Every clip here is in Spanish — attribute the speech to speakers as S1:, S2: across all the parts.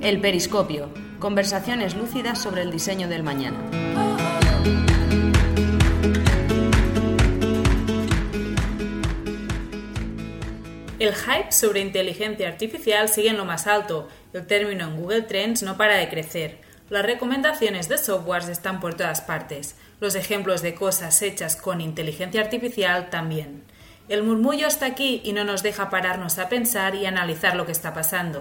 S1: El periscopio. Conversaciones lúcidas sobre el diseño del mañana.
S2: El hype sobre inteligencia artificial sigue en lo más alto. El término en Google Trends no para de crecer. Las recomendaciones de softwares están por todas partes. Los ejemplos de cosas hechas con inteligencia artificial también. El murmullo está aquí y no nos deja pararnos a pensar y analizar lo que está pasando.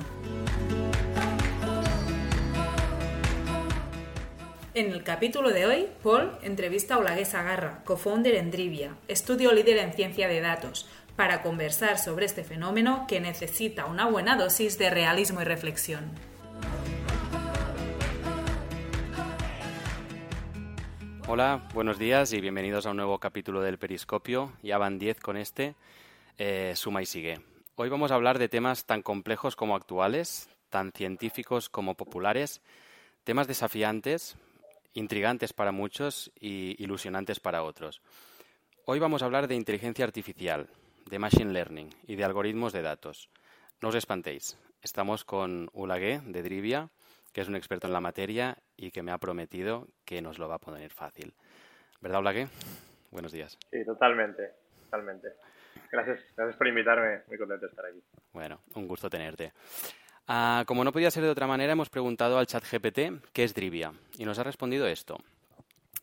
S2: En el capítulo de hoy, Paul entrevista a Olagues Agarra, co-founder en Drivia, estudio líder en ciencia de datos, para conversar sobre este fenómeno que necesita una buena dosis de realismo y reflexión.
S3: Hola, buenos días y bienvenidos a un nuevo capítulo del Periscopio. Ya van 10 con este. Eh, suma y sigue. Hoy vamos a hablar de temas tan complejos como actuales, tan científicos como populares, temas desafiantes, intrigantes para muchos y ilusionantes para otros. Hoy vamos a hablar de inteligencia artificial, de machine learning y de algoritmos de datos. No os espantéis, estamos con Ulagué de Drivia que es un experto en la materia y que me ha prometido que nos lo va a poner fácil. ¿Verdad, Blaque? Buenos días.
S4: Sí, totalmente, totalmente. Gracias, gracias por invitarme, muy contento de estar aquí.
S3: Bueno, un gusto tenerte. Ah, como no podía ser de otra manera, hemos preguntado al chat GPT qué es Drivia y nos ha respondido esto.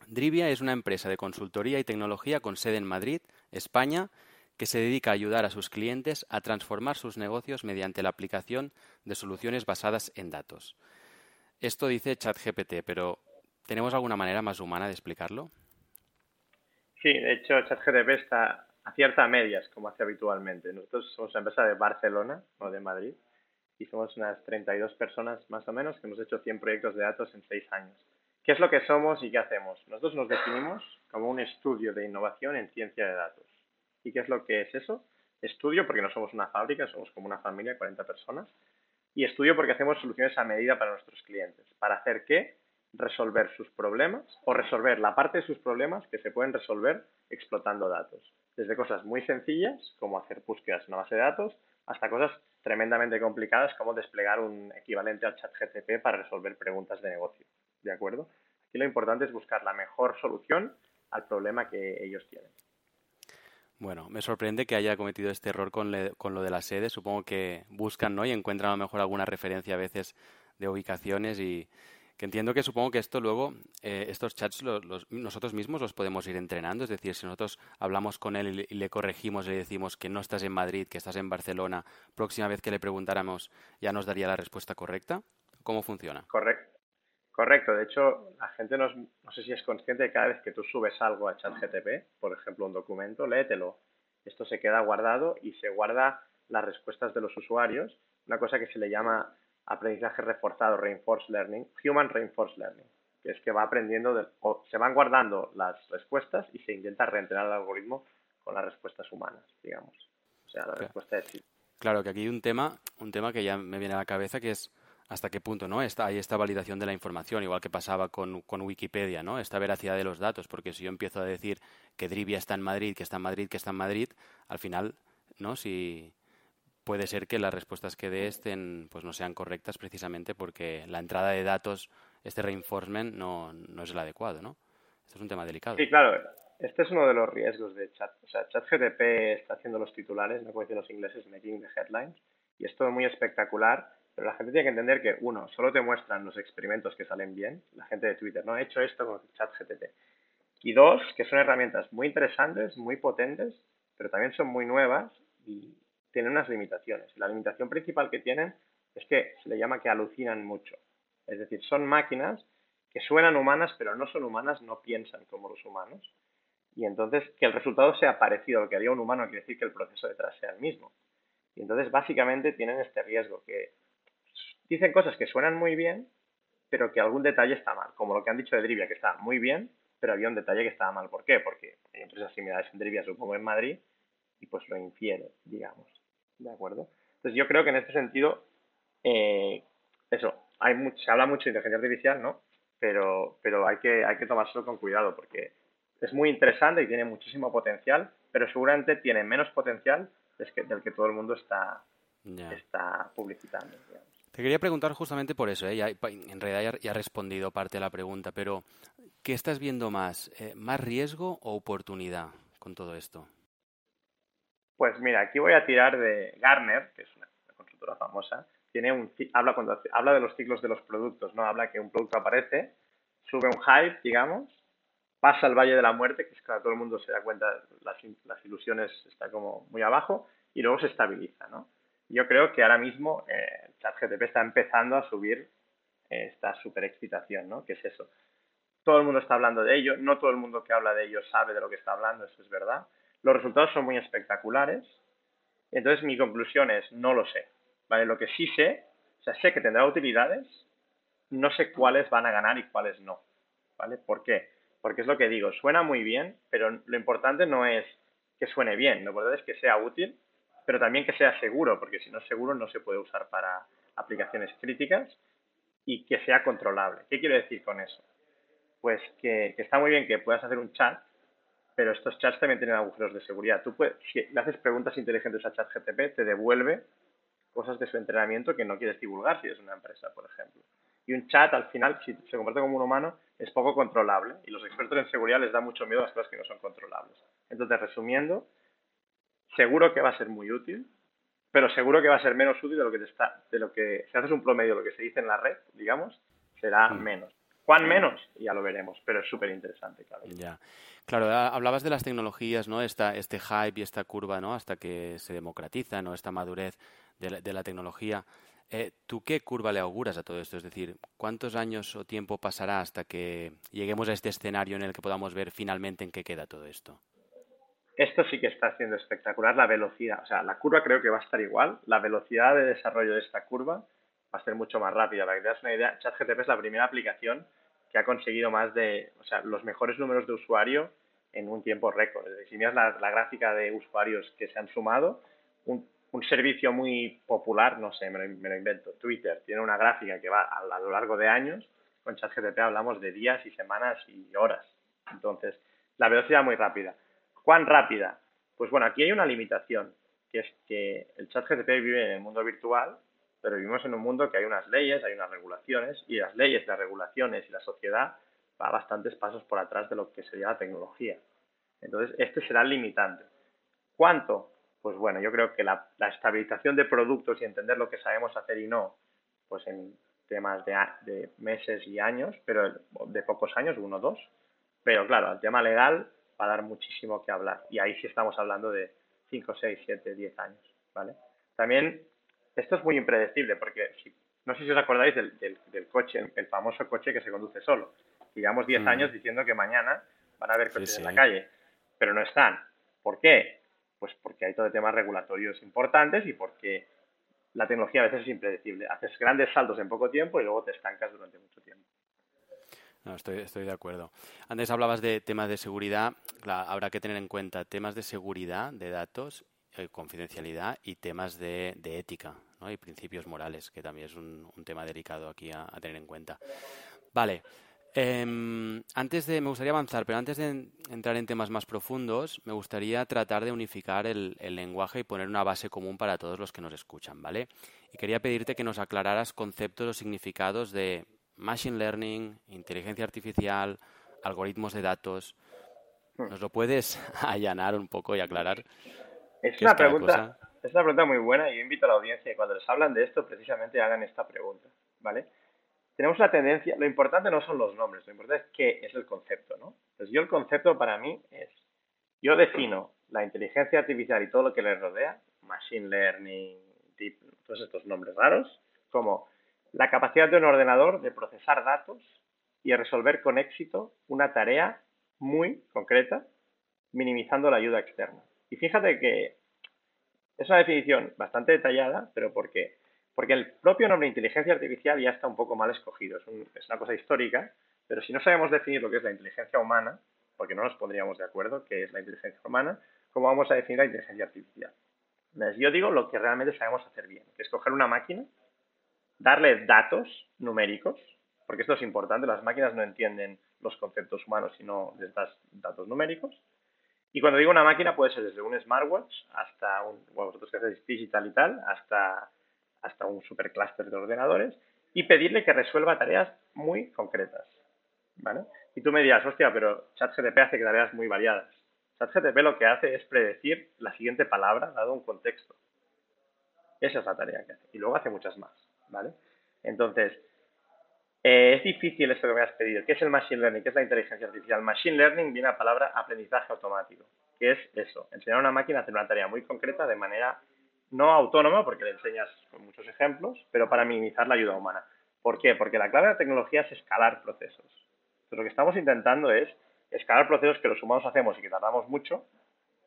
S3: Drivia es una empresa de consultoría y tecnología con sede en Madrid, España, que se dedica a ayudar a sus clientes a transformar sus negocios mediante la aplicación de soluciones basadas en datos. Esto dice ChatGPT, pero ¿tenemos alguna manera más humana de explicarlo?
S4: Sí, de hecho ChatGPT está a medias, como hace habitualmente. Nosotros somos una empresa de Barcelona, no de Madrid, y somos unas 32 personas más o menos que hemos hecho 100 proyectos de datos en 6 años. ¿Qué es lo que somos y qué hacemos? Nosotros nos definimos como un estudio de innovación en ciencia de datos. ¿Y qué es lo que es eso? Estudio porque no somos una fábrica, somos como una familia, 40 personas, y estudio porque hacemos soluciones a medida para nuestros clientes. ¿Para hacer qué? Resolver sus problemas o resolver la parte de sus problemas que se pueden resolver explotando datos. Desde cosas muy sencillas, como hacer búsquedas en una base de datos, hasta cosas tremendamente complicadas como desplegar un equivalente al chat GTP para resolver preguntas de negocio. ¿De acuerdo? Aquí lo importante es buscar la mejor solución al problema que ellos tienen.
S3: Bueno, me sorprende que haya cometido este error con, lo de la sede. Supongo que buscan ¿no? y encuentran a lo mejor alguna referencia a veces de ubicaciones y que entiendo que supongo que esto luego, eh, estos chats nosotros mismos los podemos ir entrenando. Es decir, si nosotros hablamos con él y le corregimos, le decimos que no estás en Madrid, que estás en Barcelona, próxima vez que le preguntáramos ya nos daría la respuesta correcta. ¿Cómo funciona?
S4: Correcto. Correcto, de hecho, la gente no, no, sé si es consciente de cada vez que tú subes algo a ChatGTP, por ejemplo, un documento, léetelo. Esto se queda guardado y se guarda las respuestas de los usuarios, una cosa que se le llama aprendizaje reforzado, reinforced learning, human reinforced learning, que es que va aprendiendo, o se van guardando las respuestas y se intenta reentrenar el algoritmo con las respuestas humanas, digamos. O sea, la respuesta es sí.
S3: Claro, que aquí hay un tema, un tema que ya me viene a la cabeza, que es hasta qué punto no está hay esta validación de la información, igual que pasaba con, Wikipedia, ¿no? Esta veracidad de los datos, porque si yo empiezo a decir que Drivia está en Madrid, que está en Madrid, que está en Madrid, al final, ¿no? Si puede ser que las respuestas que dé estén, pues no sean correctas precisamente porque la entrada de datos, este reinforcement, no, no es el adecuado, ¿no? Esto es un tema delicado.
S4: Sí, claro. Este es uno de los riesgos de chat. O está haciendo los titulares, no como dicen los ingleses, making the headlines, y es todo muy espectacular pero la gente tiene que entender que, uno, solo te muestran los experimentos que salen bien, la gente de Twitter, ¿no? He hecho esto con ChatGPT. Y dos, que son herramientas muy interesantes, muy potentes, pero también son muy nuevas y tienen unas limitaciones. La limitación principal que tienen es que se le llama que alucinan mucho. Es decir, son máquinas que suenan humanas, pero no son humanas, no piensan como los humanos. Y entonces, que el resultado sea parecido a lo que haría un humano quiere decir que el proceso detrás sea el mismo. Y entonces, básicamente, tienen este riesgo, que dicen cosas que suenan muy bien, pero que algún detalle está mal, como lo que han dicho de Drivia, que está muy bien, pero había un detalle que estaba mal. ¿Por qué? Porque hay empresas similares en Drivia, supongo, en Madrid, y pues lo infiere, digamos. ¿De acuerdo? Entonces yo creo que en este sentido, eh, eso, hay mucho, se habla mucho de inteligencia artificial, ¿no? Pero, pero hay, que, hay que tomárselo con cuidado porque es muy interesante y tiene muchísimo potencial, pero seguramente tiene menos potencial del que, del que todo el mundo está, está publicitando.
S3: Te quería preguntar justamente por eso, ¿eh? en realidad ya, ha respondido parte de la pregunta, pero ¿qué estás viendo más? Eh, ¿Más riesgo o oportunidad con todo esto?
S4: Pues mira, aquí voy a tirar de Garner, que es una, consultora famosa, tiene un habla habla de los ciclos de los productos, ¿no? Habla que un producto aparece, sube un hype, digamos, pasa al valle de la muerte, que es que todo el mundo se da cuenta, las, las ilusiones está como muy abajo, y luego se estabiliza, ¿no? Yo creo que ahora mismo eh, ChatGTP está empezando a subir esta super excitación, ¿no? ¿Qué es eso? Todo el mundo está hablando de ello, no todo el mundo que habla de ello sabe de lo que está hablando, eso es verdad. Los resultados son muy espectaculares, entonces mi conclusión es, no lo sé, ¿vale? Lo que sí sé, o sea, sé que tendrá utilidades, no sé cuáles van a ganar y cuáles no, ¿vale? ¿Por qué? Porque es lo que digo, suena muy bien, pero lo importante no es que suene bien, lo importante es que sea útil pero también que sea seguro, porque si no es seguro no se puede usar para aplicaciones críticas y que sea controlable. ¿Qué quiero decir con eso? Pues que, está muy bien que puedas hacer un chat, pero estos chats también tienen agujeros de seguridad. Tú puedes, si le haces preguntas inteligentes a ChatGTP, te devuelve cosas de su entrenamiento que no quieres divulgar si es una empresa, por ejemplo. Y un chat, al final, si se comparte como un humano, es poco controlable. Y los expertos en seguridad les da mucho miedo a las cosas que no son controlables. Entonces, resumiendo, seguro que va a ser muy útil, pero seguro que va a ser menos útil de lo que te está, de lo que, si haces un promedio de lo que se dice en la red, digamos, será mm. menos. ¿Cuán menos? Ya lo veremos, pero es súper interesante, claro.
S3: Ya. Claro, hablabas de las tecnologías, ¿no? Esta, este hype y esta curva, ¿no? Hasta que se democratiza, ¿no? Esta madurez de la, tecnología. Eh, ¿Tú qué curva le auguras a todo esto? Es decir, ¿cuántos años o tiempo pasará hasta que lleguemos a este escenario en el que podamos ver finalmente en qué queda todo esto?
S4: Esto sí que está siendo espectacular, la velocidad. O sea, la curva creo que va a estar igual. La velocidad de desarrollo de esta curva va a ser mucho más rápida. Para que te das una idea, ChatGTP es la primera aplicación que ha conseguido más de, o sea, los mejores números de usuario en un tiempo récord. Es si miras la, gráfica de usuarios que se han sumado, un, servicio muy popular, no sé, me lo, invento, Twitter, tiene una gráfica que va a, a lo largo de años. Con ChatGTP hablamos de días y semanas y horas. Entonces, la velocidad muy rápida. ¿Cuán rápida? Pues bueno, aquí hay una limitación, que es que el chat GTP vive en el mundo virtual, pero vivimos en un mundo que hay unas leyes, hay unas regulaciones, y las leyes, las regulaciones y la sociedad va bastantes pasos por atrás de lo que sería la tecnología. Entonces, este será el limitante. ¿Cuánto? Pues bueno, yo creo que la, estabilización de productos y entender lo que sabemos hacer y no, pues en temas de, de meses y años, pero de pocos años, uno o dos. Pero claro, el tema legal va a dar muchísimo que hablar. Y ahí sí estamos hablando de 5, 6, 7, 10 años, ¿vale? También, esto es muy impredecible porque si, no sé si os acordáis del, del, coche, el famoso coche que se conduce solo. Llevamos 10 mm. años diciendo que mañana van a haber coches en la calle, pero no están. ¿Por qué? Pues porque hay todo el temas regulatorios importantes y porque la tecnología a veces es impredecible. Haces grandes saltos en poco tiempo y luego te estancas durante mucho tiempo.
S3: No, estoy, de acuerdo. Antes hablabas de temas de seguridad. habrá que tener en cuenta temas de seguridad de datos, eh, confidencialidad y temas de, ética ¿no? y principios morales, que también es un, tema delicado aquí a, tener en cuenta. Vale. Em, antes de, me gustaría avanzar, pero antes de entrar en temas más profundos, me gustaría tratar de unificar el, el, lenguaje y poner una base común para todos los que nos escuchan, ¿vale? Y quería pedirte que nos aclararas conceptos o significados de Machine Learning, inteligencia artificial, algoritmos de datos. Hmm. ¿Nos lo puedes allanar un poco y aclarar?
S4: Es una, pregunta, es una pregunta muy buena y yo invito a la audiencia que cuando les hablan de esto precisamente hagan esta pregunta, ¿vale? Tenemos una tendencia, lo importante no son los nombres, lo importante es qué es el concepto, ¿no? Entonces yo el concepto para mí es, yo defino la inteligencia artificial y todo lo que le rodea, machine learning, deep, todos estos nombres raros, como la capacidad de un ordenador de procesar datos y resolver con éxito una tarea muy concreta, minimizando la ayuda externa. Y fíjate que es una definición bastante detallada, pero ¿por qué? Porque el propio nombre inteligencia artificial ya está un poco mal escogido. Es, una cosa histórica, pero si no sabemos definir lo que es la inteligencia humana, porque no nos pondríamos de acuerdo qué es la inteligencia humana, ¿cómo vamos a definir la inteligencia artificial? yo digo lo que realmente sabemos hacer bien, que es coger una máquina darle datos numéricos, porque esto es importante, las máquinas no entienden los conceptos humanos si no les das datos numéricos, Y cuando digo una máquina puede ser desde un smartwatch hasta un, bueno, vosotros que hacéis digital y tal, hasta, hasta un supercluster de ordenadores y pedirle que resuelva tareas muy concretas. ¿Vale? Y tú me dirás, hostia, pero ChatGPT hace tareas muy variadas. ChatGPT lo que hace es predecir la siguiente palabra dado un contexto. Esa es la tarea que hace. Y luego hace muchas más, ¿vale? Entonces, eh, es difícil esto que me has pedido. ¿Qué es el Machine Learning? ¿Qué es la inteligencia artificial? Machine Learning viene a la palabra aprendizaje automático, que es eso, enseñar a una máquina a hacer una tarea muy concreta de manera no autónoma, porque le enseñas con muchos ejemplos, pero para minimizar la ayuda humana. ¿Por qué? Porque la clave de la tecnología es escalar procesos. Entonces, lo que estamos intentando es escalar procesos que los humanos hacemos y que tardamos mucho,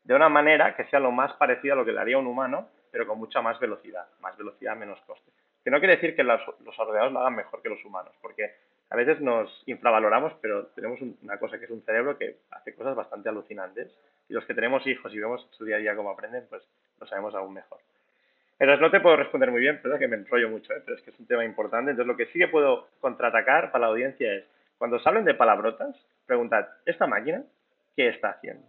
S4: de una manera que sea lo más parecida a lo que le haría un humano, pero con mucha más velocidad. Más velocidad, menos coste. Que no quiere decir que los, ordenadores lo hagan mejor que los humanos, porque a veces nos infravaloramos, pero tenemos una cosa que es un cerebro que hace cosas bastante alucinantes. Y los que tenemos hijos y vemos su día a día cómo aprenden, pues lo sabemos aún mejor. Entonces no te puedo responder muy bien, pero que me enrollo mucho, ¿eh? pero es que es un tema importante. Entonces lo que sí que puedo contraatacar para la audiencia es, cuando os hablen de palabrotas, preguntad, ¿esta máquina qué está haciendo?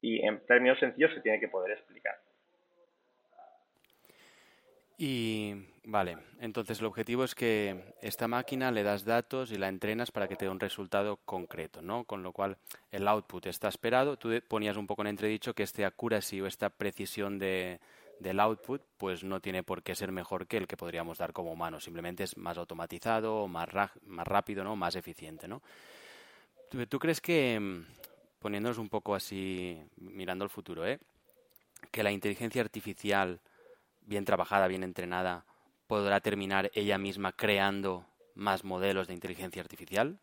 S4: Y en términos sencillos se tiene que poder explicar.
S3: Y vale, entonces el objetivo es que esta máquina le das datos y la entrenas para que te dé un resultado concreto, ¿no? Con lo cual el output está esperado. Tú ponías un poco en entredicho que este accuracy o esta precisión de, del output pues no tiene por qué ser mejor que el que podríamos dar como humano. Simplemente es más automatizado, más, más rápido, ¿no? Más eficiente, ¿no? ¿Tú, crees que, poniéndonos un poco así, mirando al futuro, ¿eh? que la inteligencia artificial bien trabajada, bien entrenada, podrá terminar ella misma creando más modelos de inteligencia artificial?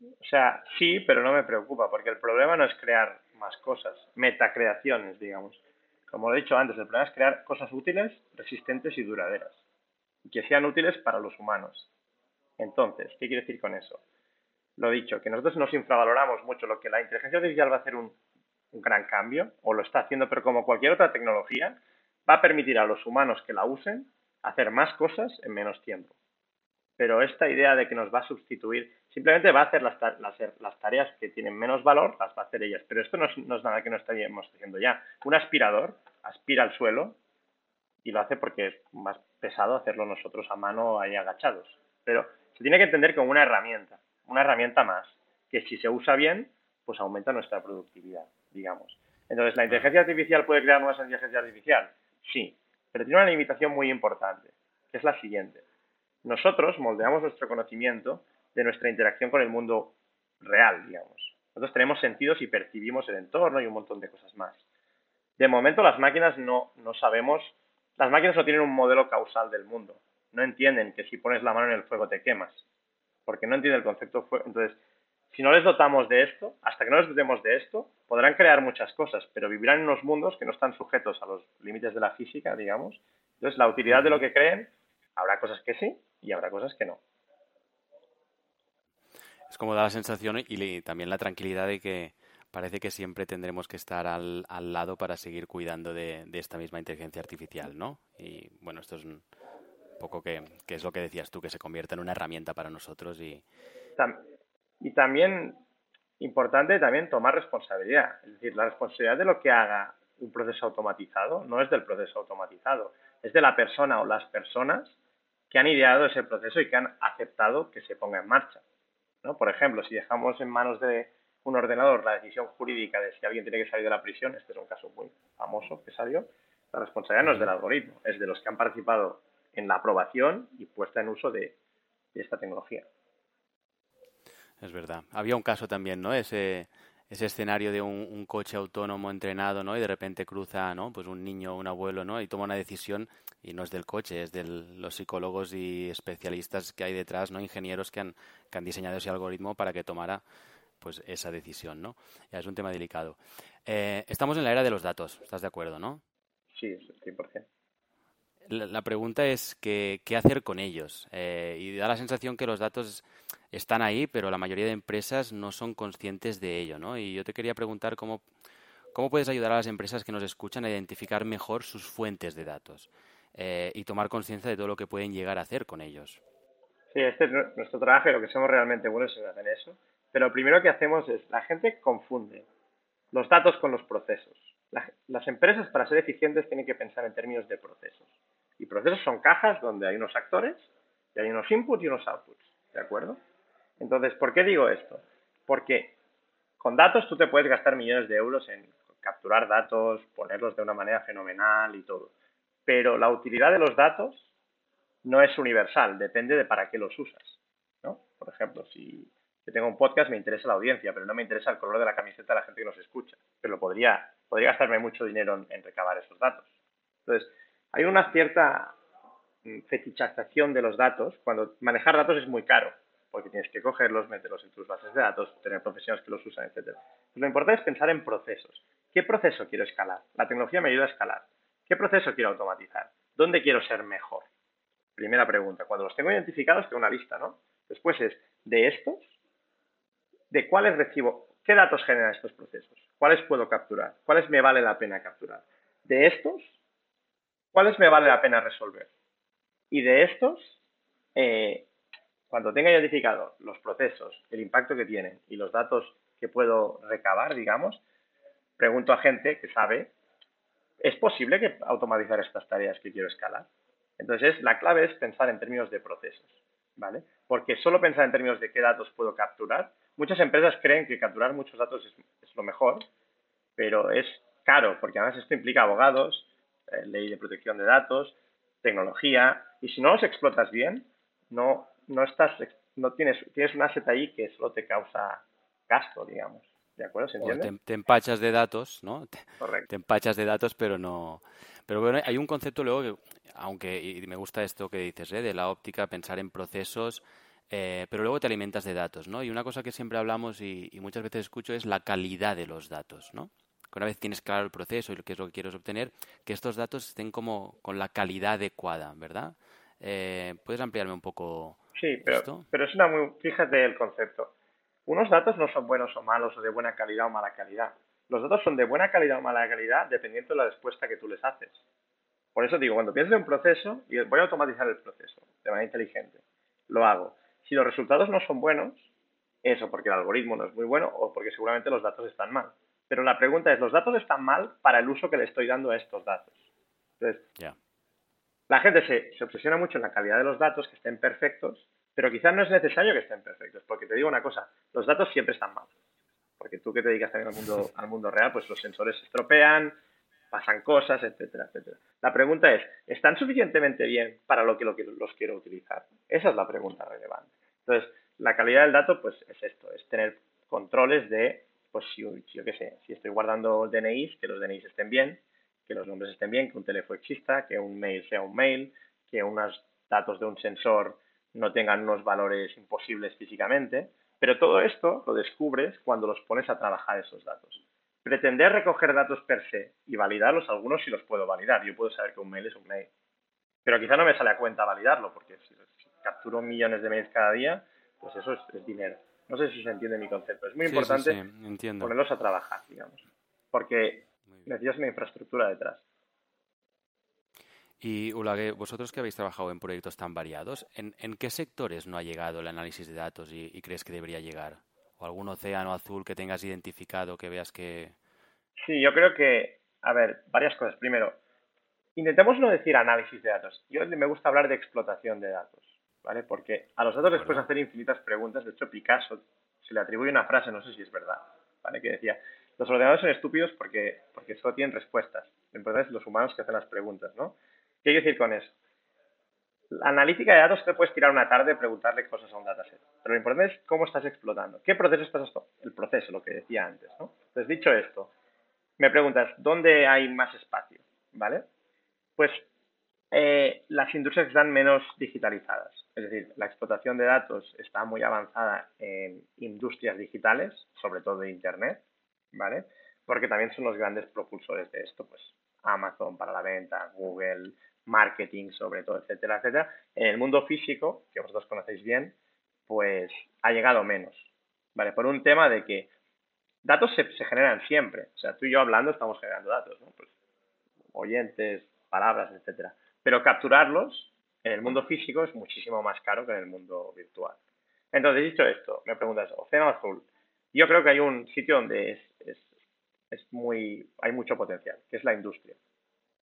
S4: O sea, sí, pero no me preocupa, porque el problema no es crear más cosas, metacreaciones, digamos. Como he dicho antes, el problema es crear cosas útiles, resistentes y duraderas, y que sean útiles para los humanos. Entonces, ¿qué quiere decir con eso? Lo dicho, que nosotros nos infravaloramos mucho lo que la inteligencia artificial va a hacer un, un gran cambio, o lo está haciendo, pero como cualquier otra tecnología, va a permitir a los humanos que la usen hacer más cosas en menos tiempo. Pero esta idea de que nos va a sustituir, simplemente va a hacer las, las, tareas que tienen menos valor, las va a hacer ellas. Pero esto no es, nada que no estaríamos haciendo ya. Un aspirador aspira al suelo y lo hace porque es más pesado hacerlo nosotros a mano ahí agachados. Pero se tiene que entender como una herramienta, una herramienta más, que si se usa bien, pues aumenta nuestra productividad, digamos. Entonces, ¿la inteligencia artificial puede crear nuevas inteligencia artificial? Sí, pero tiene una limitación muy importante, que es la siguiente. Nosotros moldeamos nuestro conocimiento de nuestra interacción con el mundo real, digamos. Nosotros tenemos sentidos y percibimos el entorno y un montón de cosas más. De momento las máquinas no, no sabemos, las máquinas no tienen un modelo causal del mundo. No entienden que si pones la mano en el fuego te quemas, porque no entienden el concepto fuego. Entonces, si no les dotamos de esto, hasta que no les dotemos de esto, podrán crear muchas cosas, pero vivirán en unos mundos que no están sujetos a los límites de la física, digamos. Entonces, la utilidad de lo que creen, habrá cosas que sí y habrá cosas que no.
S3: Es como da la sensación y también la tranquilidad de que parece que siempre tendremos que estar al, lado para seguir cuidando de, esta misma inteligencia artificial, ¿no? Y bueno, esto es un poco que, es lo que decías tú, que se convierta en una herramienta para nosotros y...
S4: Y también, importante también tomar responsabilidad. Es decir, la responsabilidad de lo que haga un proceso automatizado no es del proceso automatizado, es de la persona o las personas que han ideado ese proceso y que han aceptado que se ponga en marcha. ¿no? Por ejemplo, si dejamos en manos de un ordenador la decisión jurídica de si alguien tiene que salir de la prisión, este es un caso muy famoso que salió, la responsabilidad no es del algoritmo, es de los que han participado en la aprobación y puesta en uso de esta tecnología.
S3: Es verdad. Había un caso también, ¿no? Ese, ese escenario de un, coche autónomo entrenado, ¿no? Y de repente cruza, ¿no? Pues un niño o un abuelo, ¿no? Y toma una decisión y no es del coche, es de los psicólogos y especialistas que hay detrás, ¿no? Ingenieros que han, que han diseñado ese algoritmo para que tomara pues esa decisión, ¿no? Ya es un tema delicado. Eh, estamos en la era de los datos, ¿estás de acuerdo, no?
S4: Sí, 100%.
S3: La, pregunta es que, qué hacer con ellos. Eh, y da la sensación que los datos están ahí, pero la mayoría de empresas no son conscientes de ello, ¿no? Y yo te quería preguntar cómo, cómo puedes ayudar a las empresas que nos escuchan a identificar mejor sus fuentes de datos eh, y tomar conciencia de todo lo que pueden llegar a hacer con ellos.
S4: Sí, este es nuestro trabajo y lo que somos realmente buenos es hacer eso. Pero lo primero que hacemos es, la gente confunde los datos con los procesos. las empresas, para ser eficientes, tienen que pensar en términos de procesos. Y procesos son cajas donde hay unos actores y hay unos inputs y unos outputs. ¿De acuerdo? Entonces, ¿por qué digo esto? Porque con datos tú te puedes gastar millones de euros en capturar datos, ponerlos de una manera fenomenal y todo. Pero la utilidad de los datos no es universal, depende de para qué los usas. ¿no? Por ejemplo, si yo tengo un podcast me interesa la audiencia, pero no me interesa el color de la camiseta de la gente que nos escucha. Pero podría, podría gastarme mucho dinero en, recabar esos datos. Entonces, hay una cierta mm, fetichización de los datos cuando manejar datos es muy caro, porque tienes que cogerlos, meterlos en tus bases de datos, tener profesionales que los usan, etc. Lo importante es pensar en procesos. ¿Qué proceso quiero escalar? La tecnología me ayuda a escalar. ¿Qué proceso quiero automatizar? ¿Dónde quiero ser mejor? Primera pregunta. Cuando los tengo identificados, tengo una lista, ¿no? Después es, de estos, ¿de cuáles recibo? ¿Qué datos generan estos procesos? ¿Cuáles puedo capturar? ¿Cuáles me vale la pena capturar? De estos, ¿cuáles me vale la pena resolver? Y de estos, eh, cuando tenga identificado los procesos, el impacto que tienen y los datos que puedo recabar, digamos, pregunto a gente que sabe, ¿es posible que automatizar estas tareas que quiero escalar? Entonces, la clave es pensar en términos de procesos, ¿vale? Porque solo pensar en términos de qué datos puedo capturar, muchas empresas creen que capturar muchos datos es, lo mejor, pero es caro, porque además esto implica abogados, ley de protección de datos, tecnología, y si no los explotas bien, no, no estás, no tienes, tienes un asset ahí que solo te causa gasto, digamos. ¿De acuerdo? ¿Se entiende?
S3: te, empachas de datos, ¿no?
S4: Correcto.
S3: Te empachas de datos, pero no. Pero bueno, hay un concepto luego que aunque y me gusta esto que dices, ¿eh? de la óptica, pensar en procesos, eh, pero luego te alimentas de datos, ¿no? Y una cosa que siempre hablamos y, muchas veces escucho es la calidad de los datos, ¿no? Que una vez tienes claro el proceso y lo que es lo que quieres obtener, que estos datos estén como con la calidad adecuada, ¿verdad? Eh, ¿Puedes ampliarme un poco
S4: sí, pero, esto? pero es una muy... Fíjate el concepto. Unos datos no son buenos o malos o de buena calidad o mala calidad. Los datos son de buena calidad o mala calidad dependiendo de la respuesta que tú les haces. Por eso digo, cuando pienso en un proceso, y voy a automatizar el proceso de manera inteligente, lo hago. Si los resultados no son buenos, eso porque el algoritmo no es muy bueno o porque seguramente los datos están mal. Pero la pregunta es, ¿los datos están mal para el uso que le estoy dando a estos datos? Entonces, la gente se, se obsesiona mucho en la calidad de los datos, que estén perfectos, pero quizás no es necesario que estén perfectos, porque te digo una cosa, los datos siempre están mal. Porque tú que te dedicas también al mundo, al mundo real, pues los sensores se estropean, pasan cosas, etcétera, etcétera. La pregunta es, ¿están suficientemente bien para lo que, lo que los quiero utilizar? Esa es la pregunta relevante. Entonces, la calidad del dato, pues es esto, es tener controles de, pues yo sé, si estoy guardando DNIs, que los DNIs estén bien, que los nombres estén bien, que un teléfono exista, que un mail sea un mail, que unos datos de un sensor no tengan unos valores imposibles físicamente, pero todo esto lo descubres cuando los pones a trabajar esos datos pretender recoger datos per se y validarlos, algunos sí los puedo validar. Yo puedo saber que un mail es un mail. Pero quizá no me sale a cuenta validarlo, porque si, capturo millones de mails cada día, pues eso es, dinero. No sé si se entiende mi concepto. Es muy importante ponerlos a trabajar, digamos. Porque necesitas una infraestructura detrás.
S3: Y Ulague, vosotros que habéis trabajado en proyectos tan variados, ¿en, qué sectores no ha llegado el análisis de datos y crees que debería llegar? o algún océano azul que tengas identificado que veas que...
S4: Sí, yo creo que, a ver, varias cosas. Primero, intentemos no decir análisis de datos. Yo me gusta hablar de explotación de datos, ¿vale? Porque a los datos les puedes hacer infinitas preguntas. De hecho, Picasso se le atribuye una frase, no sé si es verdad, ¿vale? Que decía, los ordenadores son estúpidos porque, porque solo tienen respuestas. Entonces, los humanos que hacen las preguntas, ¿no? ¿Qué quiero decir con eso? La analítica de datos te puedes tirar una tarde y preguntarle cosas a un dataset. Pero lo importante es cómo estás explotando. ¿Qué proceso estás El proceso, lo que decía antes, ¿no? Entonces, dicho esto, me preguntas, ¿dónde hay más espacio? ¿Vale? Pues eh, las industrias están menos digitalizadas. Es decir, la explotación de datos está muy avanzada en industrias digitales, sobre todo de Internet, ¿vale? Porque también son los grandes propulsores de esto, pues Amazon para la venta, Google, marketing sobre todo, etcétera, etcétera. En el mundo físico, que vosotros conocéis bien, pues ha llegado menos, ¿vale? Por un tema de que datos se, generan siempre. O sea, tú y yo hablando estamos generando datos, ¿no? Pues oyentes, palabras, etcétera. Pero capturarlos en el mundo físico es muchísimo más caro que en el mundo virtual. Entonces, dicho esto, me preguntas, Océano Azul. Yo creo que hay un sitio donde es, es muy, hay mucho potencial, que es la industria.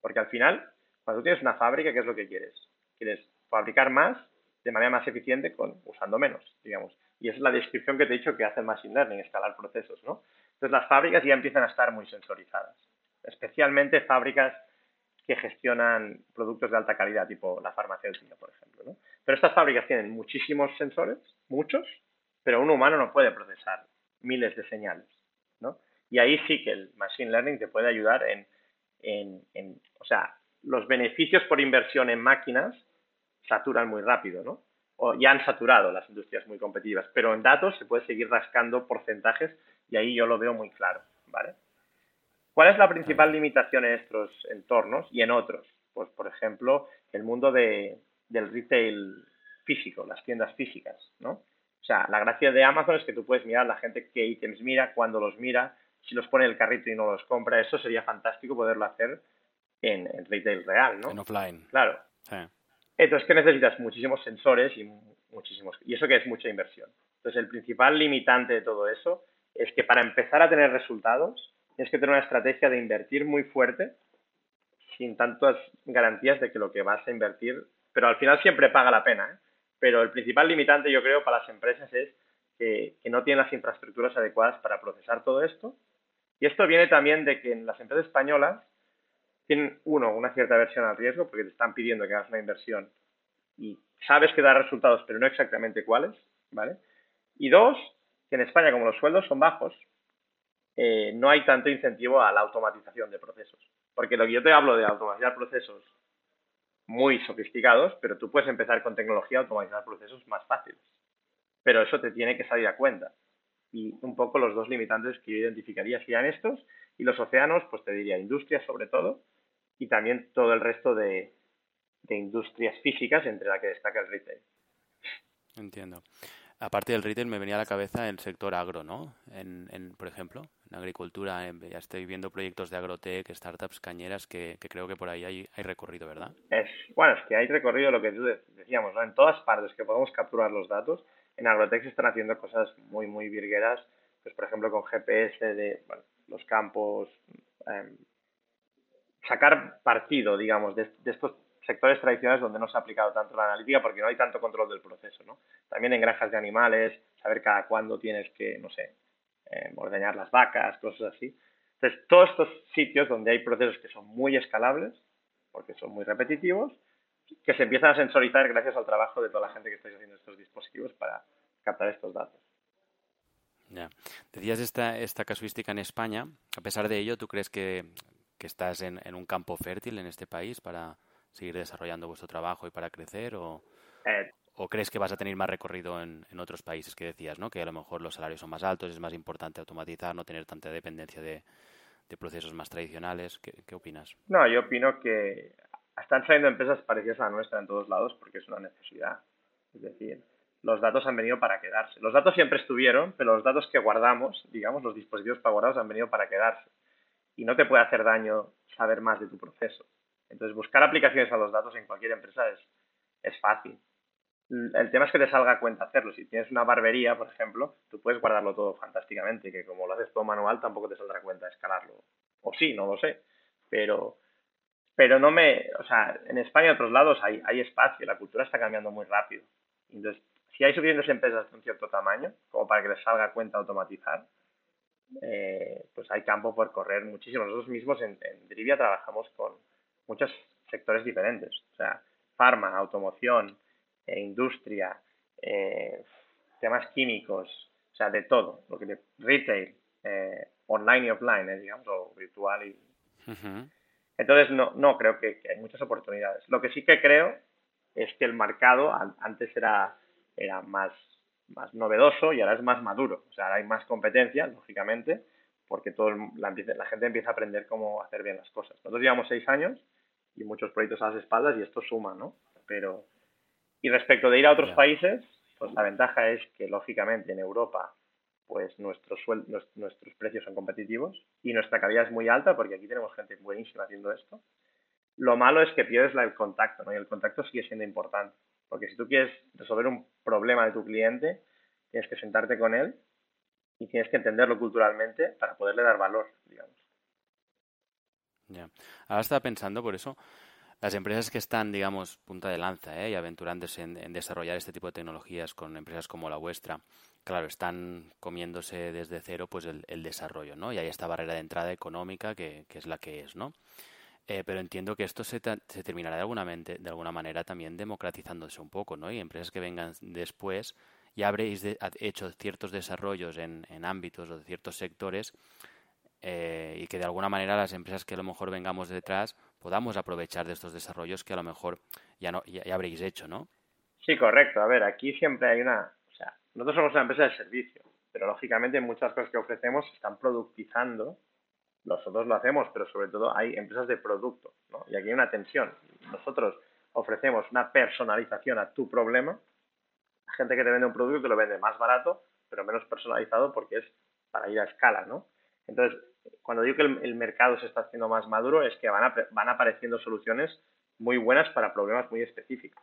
S4: Porque al final, cuando tienes una fábrica, ¿qué es lo que quieres? Quieres fabricar más de manera más eficiente con, usando menos, digamos. Y esa es la descripción que te he dicho que hace el Machine Learning, escalar procesos, ¿no? Entonces las fábricas ya empiezan a estar muy sensorizadas, especialmente fábricas que gestionan productos de alta calidad, tipo la farmacéutica, por ejemplo, ¿no? Pero estas fábricas tienen muchísimos sensores, muchos, pero un humano no puede procesar miles de señales, ¿no? Y ahí sí que el Machine Learning te puede ayudar en, en, en o sea, los beneficios por inversión en máquinas saturan muy rápido, ¿no? O ya han saturado las industrias muy competitivas, pero en datos se puede seguir rascando porcentajes y ahí yo lo veo muy claro, ¿vale? ¿Cuál es la principal limitación en estos entornos y en otros? Pues, por ejemplo, el mundo de, del retail físico, las tiendas físicas, ¿no? O sea, la gracia de Amazon es que tú puedes mirar la gente qué ítems mira, cuándo los mira, si los pone en el carrito y no los compra. Eso sería fantástico poderlo hacer en, retail real, ¿no?
S3: En offline.
S4: Claro. Entonces, ¿qué necesitas? Muchísimos sensores y muchísimos. Y eso que es mucha inversión. Entonces, el principal limitante de todo eso es que para empezar a tener resultados, tienes que tener una estrategia de invertir muy fuerte, sin tantas garantías de que lo que vas a invertir, pero al final siempre paga la pena. ¿eh? Pero el principal limitante, yo creo, para las empresas es que, no tienen las infraestructuras adecuadas para procesar todo esto. Y esto viene también de que en las empresas españolas tienen, uno, una cierta versión al riesgo, porque te están pidiendo que hagas una inversión y sabes que da resultados, pero no exactamente cuáles, ¿vale? Y dos, que en España, como los sueldos son bajos, eh, no hay tanto incentivo a la automatización de procesos. Porque lo que yo te hablo de automatizar procesos muy sofisticados, pero tú puedes empezar con tecnología a automatizar procesos más fáciles. Pero eso te tiene que salir a cuenta. Y un poco los dos limitantes que yo identificaría serían estos y los océanos, pues te diría industria sobre todo y también todo el resto de, de industrias físicas entre la que destaca el retail.
S3: Entiendo. Aparte del retail me venía a la cabeza el sector agro, ¿no? En, en por ejemplo, en agricultura, ya estoy viendo proyectos de agrotech, startups cañeras que, creo que por ahí hay, hay, recorrido, ¿verdad?
S4: Es, bueno, es que hay recorrido lo que decíamos, ¿no? En todas partes que podemos capturar los datos, en agrotech se están haciendo cosas muy, muy virgueras, pues por ejemplo con GPS de los campos, em, sacar partido, digamos, de estos sectores tradicionales donde no se ha aplicado tanto la analítica porque no hay tanto control del proceso, ¿no? También en granjas de animales, saber cada cuándo tienes que, no sé, eh, las vacas, cosas así. Entonces, todos estos sitios donde hay procesos que son muy escalables, porque son muy repetitivos, que se empiezan a sensorizar gracias al trabajo de toda la gente que está haciendo estos dispositivos para captar estos datos.
S3: Ya. Decías esta, esta casuística en España. A pesar de ello, ¿tú crees que, que estás en, en, un campo fértil en este país para, seguir desarrollando vuestro trabajo y para crecer o,
S4: eh,
S3: o crees que vas a tener más recorrido en, en, otros países que decías, ¿no? Que a lo mejor los salarios son más altos, es más importante automatizar, no tener tanta dependencia de, de procesos más tradicionales. ¿Qué, ¿Qué, opinas?
S4: No, yo opino que están saliendo empresas parecidas a la nuestra en todos lados porque es una necesidad. Es decir, los datos han venido para quedarse. Los datos siempre estuvieron, pero los datos que guardamos, digamos, los dispositivos para guardados han venido para quedarse. Y no te puede hacer daño saber más de tu proceso. Entonces, buscar aplicaciones a los datos en cualquier empresa es, es fácil. El tema es que te salga a cuenta hacerlo. Si tienes una barbería, por ejemplo, tú puedes guardarlo todo fantásticamente, que como lo haces todo manual, tampoco te saldrá cuenta escalarlo. O sí, no lo sé. Pero, pero no me. O sea, en España y otros lados hay, hay espacio, la cultura está cambiando muy rápido. Entonces, si hay suficientes empresas de un cierto tamaño, como para que les salga a cuenta automatizar, eh, pues hay campo por correr muchísimo. Nosotros mismos en, en Drivia trabajamos con, muchos sectores diferentes. O sea, farma, automoción, eh, industria, eh, temas químicos, o sea, de todo. Lo que retail, eh, online y offline, digamos, o virtual y... Entonces, no, no creo que, hay muchas oportunidades. Lo que sí que creo es que el mercado antes era, era más, más novedoso y ahora es más maduro. O sea, ahora hay más competencia, lógicamente, porque todo la, la, gente empieza a aprender cómo hacer bien las cosas. Nosotros llevamos seis años y muchos proyectos a las espaldas y esto suma, ¿no? Pero, y respecto de ir a otros países, pues la ventaja es que, lógicamente, en Europa, pues nuestros, nuestros precios son competitivos y nuestra calidad es muy alta porque aquí tenemos gente buenísima haciendo esto. Lo malo es que pierdes el contacto, ¿no? Y el contacto sigue siendo importante. Porque si tú quieres resolver un problema de tu cliente, tienes que sentarte con él y tienes que entenderlo culturalmente para poderle dar valor, digamos.
S3: Ya. Ahora estaba pensando, por eso, las empresas que están, digamos, punta de lanza ¿eh? y aventurándose en, desarrollar este tipo de tecnologías con empresas como la vuestra, claro, están comiéndose desde cero pues el, desarrollo, ¿no? Y hay esta barrera de entrada económica que, es la que es, ¿no? Eh, pero entiendo que esto se, se, terminará de alguna, de alguna manera también democratizándose un poco, ¿no? Y empresas que vengan después ya habréis hecho ciertos desarrollos en, en, ámbitos o de ciertos sectores eh, y que de alguna manera las empresas que a lo mejor vengamos detrás podamos aprovechar de estos desarrollos que a lo mejor ya no ya, habréis hecho, ¿no?
S4: Sí, correcto. A ver, aquí siempre hay una, o sea, nosotros somos una empresa de servicio, pero lógicamente muchas cosas que ofrecemos están productizando nosotros lo hacemos, pero sobre todo hay empresas de producto, ¿no? Y aquí hay una tensión. Nosotros ofrecemos una personalización a tu problema. La gente que te vende un producto te lo vende más barato, pero menos personalizado porque es para ir a escala, ¿no? Entonces, cuando digo que el, mercado se está haciendo más maduro, es que van, van apareciendo soluciones muy buenas para problemas muy específicos.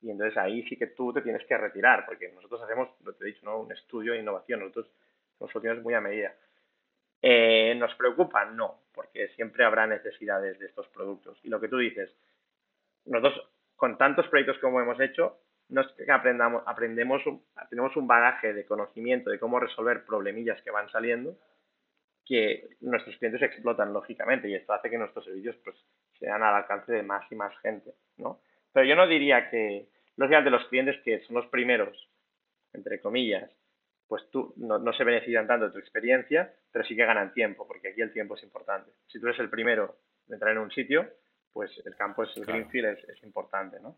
S4: Y entonces ahí sí que tú te tienes que retirar, porque nosotros hacemos, lo te he dicho, ¿no? un estudio de innovación, nosotros hacemos soluciones muy a medida. Eh, ¿Nos preocupa? No, porque siempre habrá necesidades de estos productos. Y lo que tú dices, nosotros con tantos proyectos como hemos hecho, no es que aprendamos, aprendemos, tenemos un bagaje de conocimiento de cómo resolver problemillas que van saliendo que nuestros clientes explotan lógicamente y esto hace que nuestros servicios pues sean al alcance de más y más gente, ¿no? Pero yo no diría que, lógicamente los clientes que son los primeros, entre comillas, pues tú no, se benefician tanto de tu experiencia, pero sí que ganan tiempo, porque aquí el tiempo es importante. Si tú eres el primero de entrar en un sitio, pues el campo, es, el greenfield es, importante, ¿no?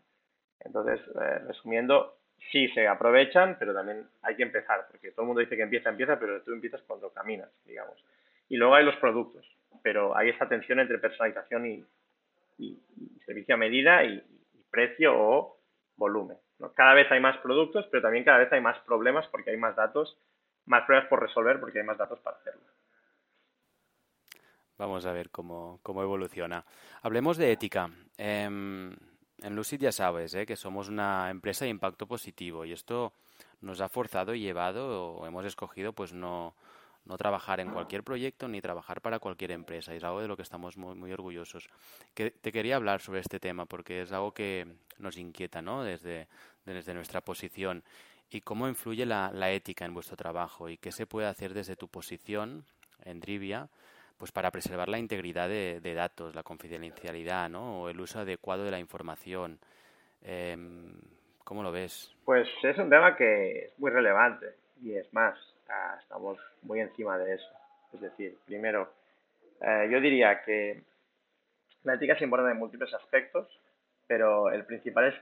S4: Entonces, eh, resumiendo, sí se aprovechan, pero también hay que empezar, porque todo el mundo dice que empieza, empieza, pero tú empiezas cuando caminas, digamos. Y luego hay los productos, pero hay esa tensión entre personalización y, servicio a medida y precio o volumen. Cada vez hay más productos, pero también cada vez hay más problemas porque hay más datos, más pruebas por resolver porque hay más datos para hacerlo.
S3: Vamos a ver cómo, evoluciona. Hablemos de ética. Em, en Lucid ya sabes ¿eh? que somos una empresa de impacto positivo y esto nos ha forzado y llevado o hemos escogido pues no, no trabajar en cualquier proyecto ni trabajar para cualquier empresa. Es algo de lo que estamos muy, orgullosos. Que, te quería hablar sobre este tema porque es algo que nos inquieta ¿no? desde, desde nuestra posición. ¿Y cómo influye la, la, ética en vuestro trabajo? ¿Y qué se puede hacer desde tu posición en Drivia pues para preservar la integridad de, datos, la confidencialidad ¿no? o el uso adecuado de la información? Em, ¿Cómo lo ves?
S4: Pues es un tema que es muy relevante y es más, estamos muy encima de eso. Es decir, primero, eh, yo diría que la ética se importante en múltiples aspectos, pero el principal es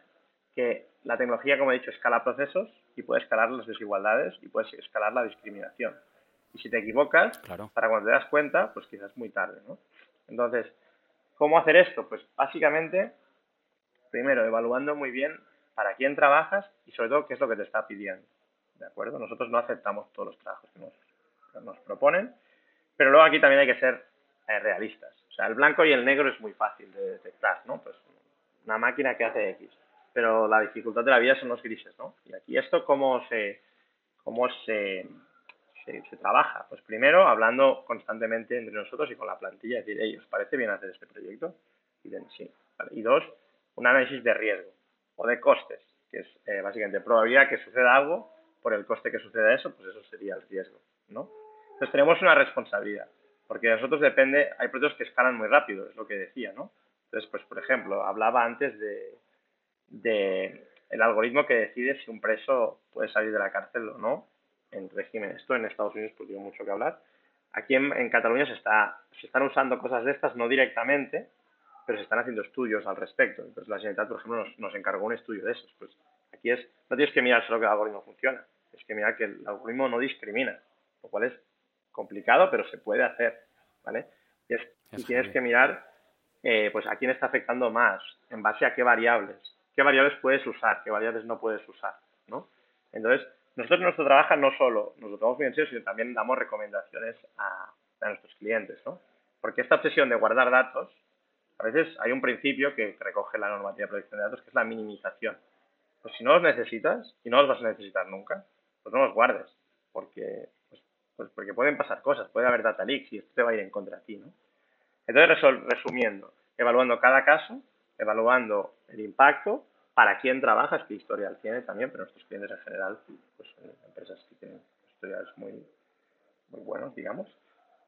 S4: que la tecnología, como he dicho, escala procesos y puede escalar las desigualdades y puede escalar la discriminación. Y si te equivocas, para cuando te das cuenta, pues quizás muy tarde, ¿no? Entonces, ¿cómo hacer esto? Pues básicamente, primero, evaluando muy bien para quién trabajas y sobre todo qué es lo que te está pidiendo. ¿De acuerdo? Nosotros no aceptamos todos los trabajos que nos, proponen, pero luego aquí también hay que ser eh, realistas. O sea, el blanco y el negro es muy fácil de detectar, ¿no? Pues una máquina que hace X, pero la dificultad de la vida son los grises, ¿no? Y aquí esto cómo se, cómo se, se, trabaja. Pues primero, hablando constantemente entre nosotros y con la plantilla, decir, ¿os parece bien hacer este proyecto? Y sí. Y dos, un análisis de riesgo o de costes, que es eh, básicamente probabilidad que suceda algo por el coste que suceda eso, pues eso sería el riesgo, ¿no? Entonces tenemos una responsabilidad, porque de nosotros depende, hay proyectos que escalan muy rápido, es lo que decía, ¿no? Entonces, pues por ejemplo, hablaba antes de, de el algoritmo que decide si un preso puede salir de la cárcel o no en régimen. Esto en Estados Unidos pues tiene mucho que hablar. Aquí en, Cataluña se, está, se están usando cosas de estas, no directamente, pero se están haciendo estudios al respecto. Entonces la Generalitat, por ejemplo, nos, nos encargó un estudio de esos. Pues Aquí es, no tienes que mirar solo que el algoritmo funciona, es que mirar que el algoritmo no discrimina, lo cual es complicado, pero se puede hacer, ¿vale? Y, tienes que mirar, eh, pues, a quién está afectando más, en base a qué variables, qué variables puedes usar, qué variables no puedes usar, ¿no? Entonces, nosotros en nuestro trabajo no solo nos lo tomamos bien en serio, sino también damos recomendaciones a, a nuestros clientes, ¿no? Porque esta obsesión de guardar datos, a veces hay un principio que recoge la normativa de protección de datos, que es la minimización. Pues si no los necesitas, y no los vas a necesitar nunca, pues no los guardes, porque, pues, pues, porque pueden pasar cosas, puede haber data leaks y esto te va a ir en contra de ti, ¿no? Entonces, resumiendo, evaluando cada caso, evaluando el impacto, para quién trabajas, qué historial tiene también, pero nuestros clientes en general, pues empresas que tienen historiales muy, muy buenos, digamos.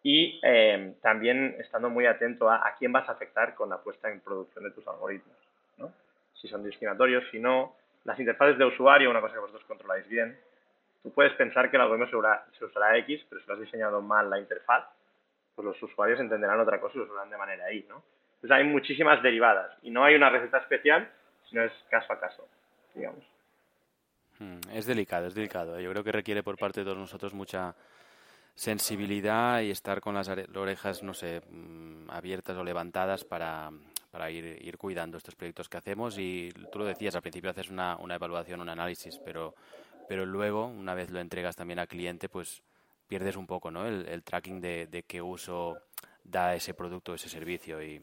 S4: Y eh, también estando muy atento a, a quién vas a afectar con la puesta en producción de tus algoritmos. ¿no? Si son discriminatorios, si no, las interfaces de usuario, una cosa que vosotros controláis bien, tú puedes pensar que el algoritmo se usará, se usará X, pero si lo has diseñado mal la interfaz, pues los usuarios entenderán otra cosa y lo usarán de manera Y, ¿no? Entonces hay muchísimas derivadas y no hay una receta especial, sino es caso a caso, digamos.
S3: Hmm, es delicado, es delicado. Yo creo que requiere por parte de todos nosotros mucha sensibilidad y estar con las orejas, no sé, mm, abiertas o levantadas para, para ir, cuidando estos proyectos que hacemos. Y tú lo decías, al principio haces una, una evaluación, un análisis, pero, pero luego, una vez lo entregas también al cliente, pues pierdes un poco ¿no? el, tracking de, de, qué uso da ese producto, ese servicio y,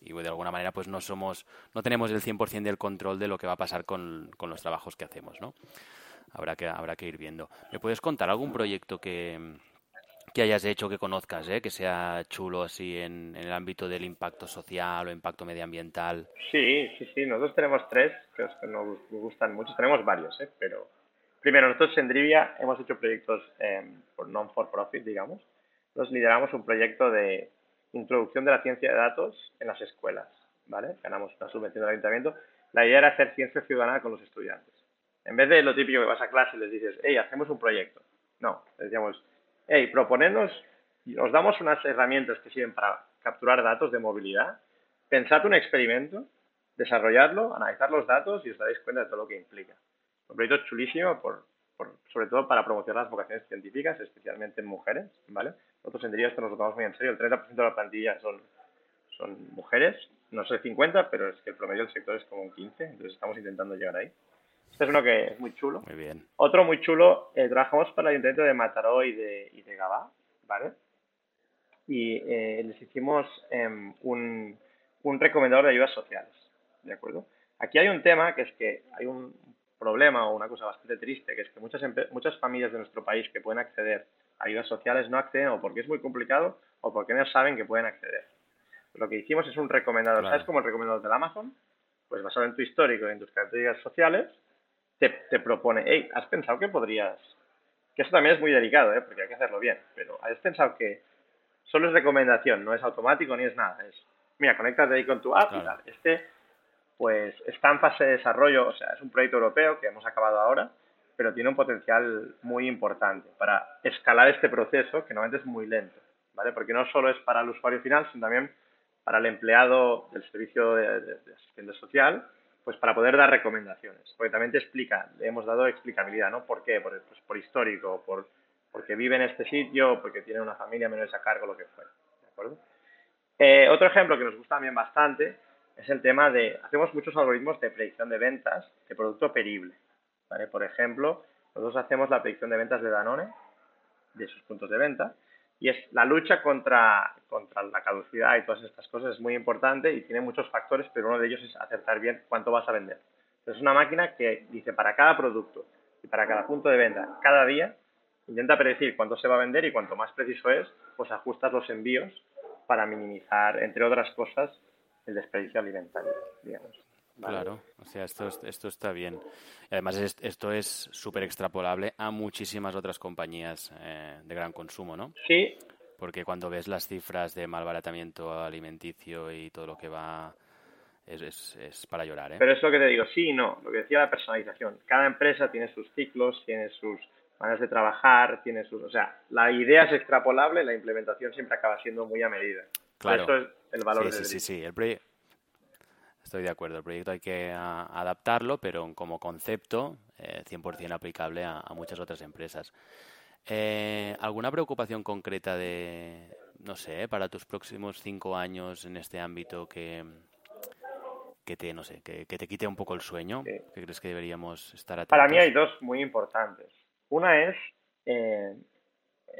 S3: y de alguna manera pues no somos no tenemos el 100% del control de lo que va a pasar con, con, los trabajos que hacemos, ¿no? Habrá que habrá que ir viendo. ¿Me puedes contar algún proyecto que, que hayas hecho que conozcas, ¿eh? que sea chulo así en, en, el ámbito del impacto social o impacto medioambiental?
S4: Sí, sí, sí. Nosotros tenemos tres que nos gustan mucho. Tenemos varios, ¿eh? pero Primero, nosotros en Drivia hemos hecho proyectos eh, por non-for-profit, digamos. Nos lideramos un proyecto de introducción de la ciencia de datos en las escuelas, ¿vale? Ganamos una subvención del ayuntamiento. La idea era hacer ciencia ciudadana con los estudiantes. En vez de lo típico que vas a clase y les dices, hey, hacemos un proyecto. No, decíamos, hey, proponernos, os damos unas herramientas que sirven para capturar datos de movilidad, pensad un experimento, desarrollarlo, analizar los datos y os daréis cuenta de todo lo que implica. Un proyecto chulísimo, por, sobre todo para promocionar las vocaciones científicas, especialmente en mujeres, ¿vale? Nosotros en esto nos lo tomamos muy en serio. El 30% de la plantilla son, son mujeres, no sé 50, pero es que el promedio del sector es como un 15, entonces estamos intentando llegar ahí. Este es uno que es muy chulo.
S3: Muy bien.
S4: Otro muy chulo, eh, trabajamos para el Ayuntamiento de Mataró y de, y de Gabá, ¿vale? Y eh, les hicimos eh, un, un recomendador de ayudas sociales, ¿de acuerdo? Aquí hay un tema que es que hay un problema o una cosa bastante triste, que es que muchas, muchas familias de nuestro país que pueden acceder a ayudas sociales no acceden o porque es muy complicado o porque no saben que pueden acceder. Lo que hicimos es un recomendador, ¿sabes como el recomendador del Amazon? Pues basado en tu histórico y en tus características sociales, te, te propone, hey, ¿has pensado que podrías...? Que eso también es muy delicado, ¿eh? porque hay que hacerlo bien, pero ¿has pensado que solo es recomendación, no es automático ni es nada? Es, mira, conéctate ahí con tu app y tal. Este pues está en fase de desarrollo, o sea, es un proyecto europeo que hemos acabado ahora, pero tiene un potencial muy importante para escalar este proceso que normalmente es muy lento, ¿vale? Porque no solo es para el usuario final, sino también para el empleado del servicio de, de, asistente social, pues para poder dar recomendaciones. Porque también te explica, le hemos dado explicabilidad, ¿no? ¿Por qué? Por, pues por histórico, por, porque vive en este sitio, porque tiene una familia menores a cargo, lo que fuera, ¿de acuerdo? Eh, otro ejemplo que nos gusta también bastante es el tema de, hacemos muchos algoritmos de predicción de ventas de producto perible. ¿vale? Por ejemplo, nosotros hacemos la predicción de ventas de Danone, de sus puntos de venta, y es la lucha contra, contra la caducidad y todas estas cosas es muy importante y tiene muchos factores, pero uno de ellos es acertar bien cuánto vas a vender. Entonces es una máquina que dice para cada producto y para cada punto de venta, cada día, intenta predecir cuánto se va a vender y cuanto más preciso es, pues ajustas los envíos para minimizar, entre otras cosas, el desperdicio alimentario, digamos.
S3: Claro, o sea, esto, esto está bien. Además, esto es súper extrapolable a muchísimas otras compañías eh, de gran consumo, ¿no?
S4: Sí.
S3: Porque cuando ves las cifras de malbaratamiento alimenticio y todo lo que va, es, es, para llorar, ¿eh?
S4: Pero es lo que te digo, sí y no. Lo que decía la personalización. Cada empresa tiene sus ciclos, tiene sus maneras de trabajar, tiene sus... O sea, la idea es extrapolable, la implementación siempre acaba siendo muy a medida.
S3: Claro.
S4: Eso es el valor
S3: sí,
S4: de
S3: sí, sí, sí, el proyecto... Estoy de acuerdo, el proyecto hay que a, adaptarlo, pero como concepto eh, 100% aplicable a, a, muchas otras empresas. Eh, ¿Alguna preocupación concreta de, no sé, para tus próximos cinco años en este ámbito que, que te, no sé, que, que te quite un poco el sueño?
S4: Sí.
S3: ¿Qué crees que deberíamos estar atentos?
S4: Para mí hay dos muy importantes. Una es, eh,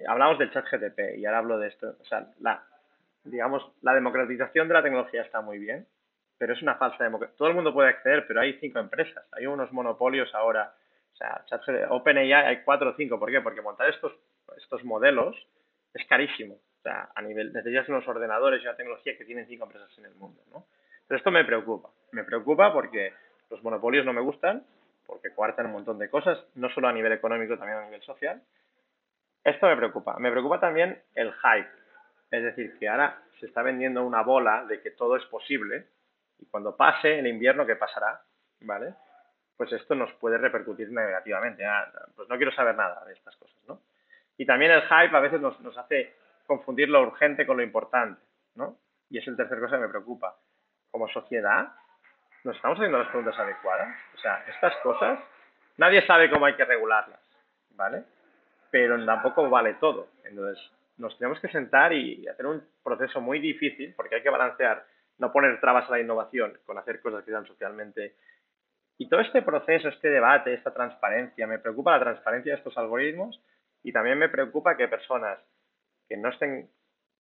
S4: hablamos del chat GTP y ahora hablo de esto, o sea, la, digamos, la democratización de la tecnología está muy bien, pero es una falsa democracia. Todo el mundo puede acceder, pero hay cinco empresas, hay unos monopolios ahora. O sea, OpenAI hay cuatro o cinco. ¿Por qué? Porque montar estos, modelos es carísimo. O sea, a nivel, necesitas unos ordenadores y una tecnología que tienen cinco empresas en el mundo, ¿no? Pero esto me preocupa. Me preocupa porque los monopolios no me gustan, porque coartan un montón de cosas, no solo a nivel económico, también a nivel social. Esto me preocupa. Me preocupa también el hype. Es decir, que ahora se está vendiendo una bola de que todo es posible y cuando pase el invierno, ¿qué pasará? ¿Vale? Pues esto nos puede repercutir negativamente. Ah, pues no quiero saber nada de estas cosas, ¿no? Y también el hype a veces nos, nos hace confundir lo urgente con lo importante, ¿no? Y es el tercer cosa que me preocupa. Como sociedad, ¿nos estamos haciendo las preguntas adecuadas? O sea, estas cosas, nadie sabe cómo hay que regularlas, ¿vale? Pero tampoco vale todo. Entonces, nos tenemos que sentar y hacer un proceso muy difícil, porque hay que balancear, no poner trabas a la innovación con hacer cosas que sean socialmente. Y todo este proceso, este debate, esta transparencia, me preocupa la transparencia de estos algoritmos y también me preocupa que personas que no estén,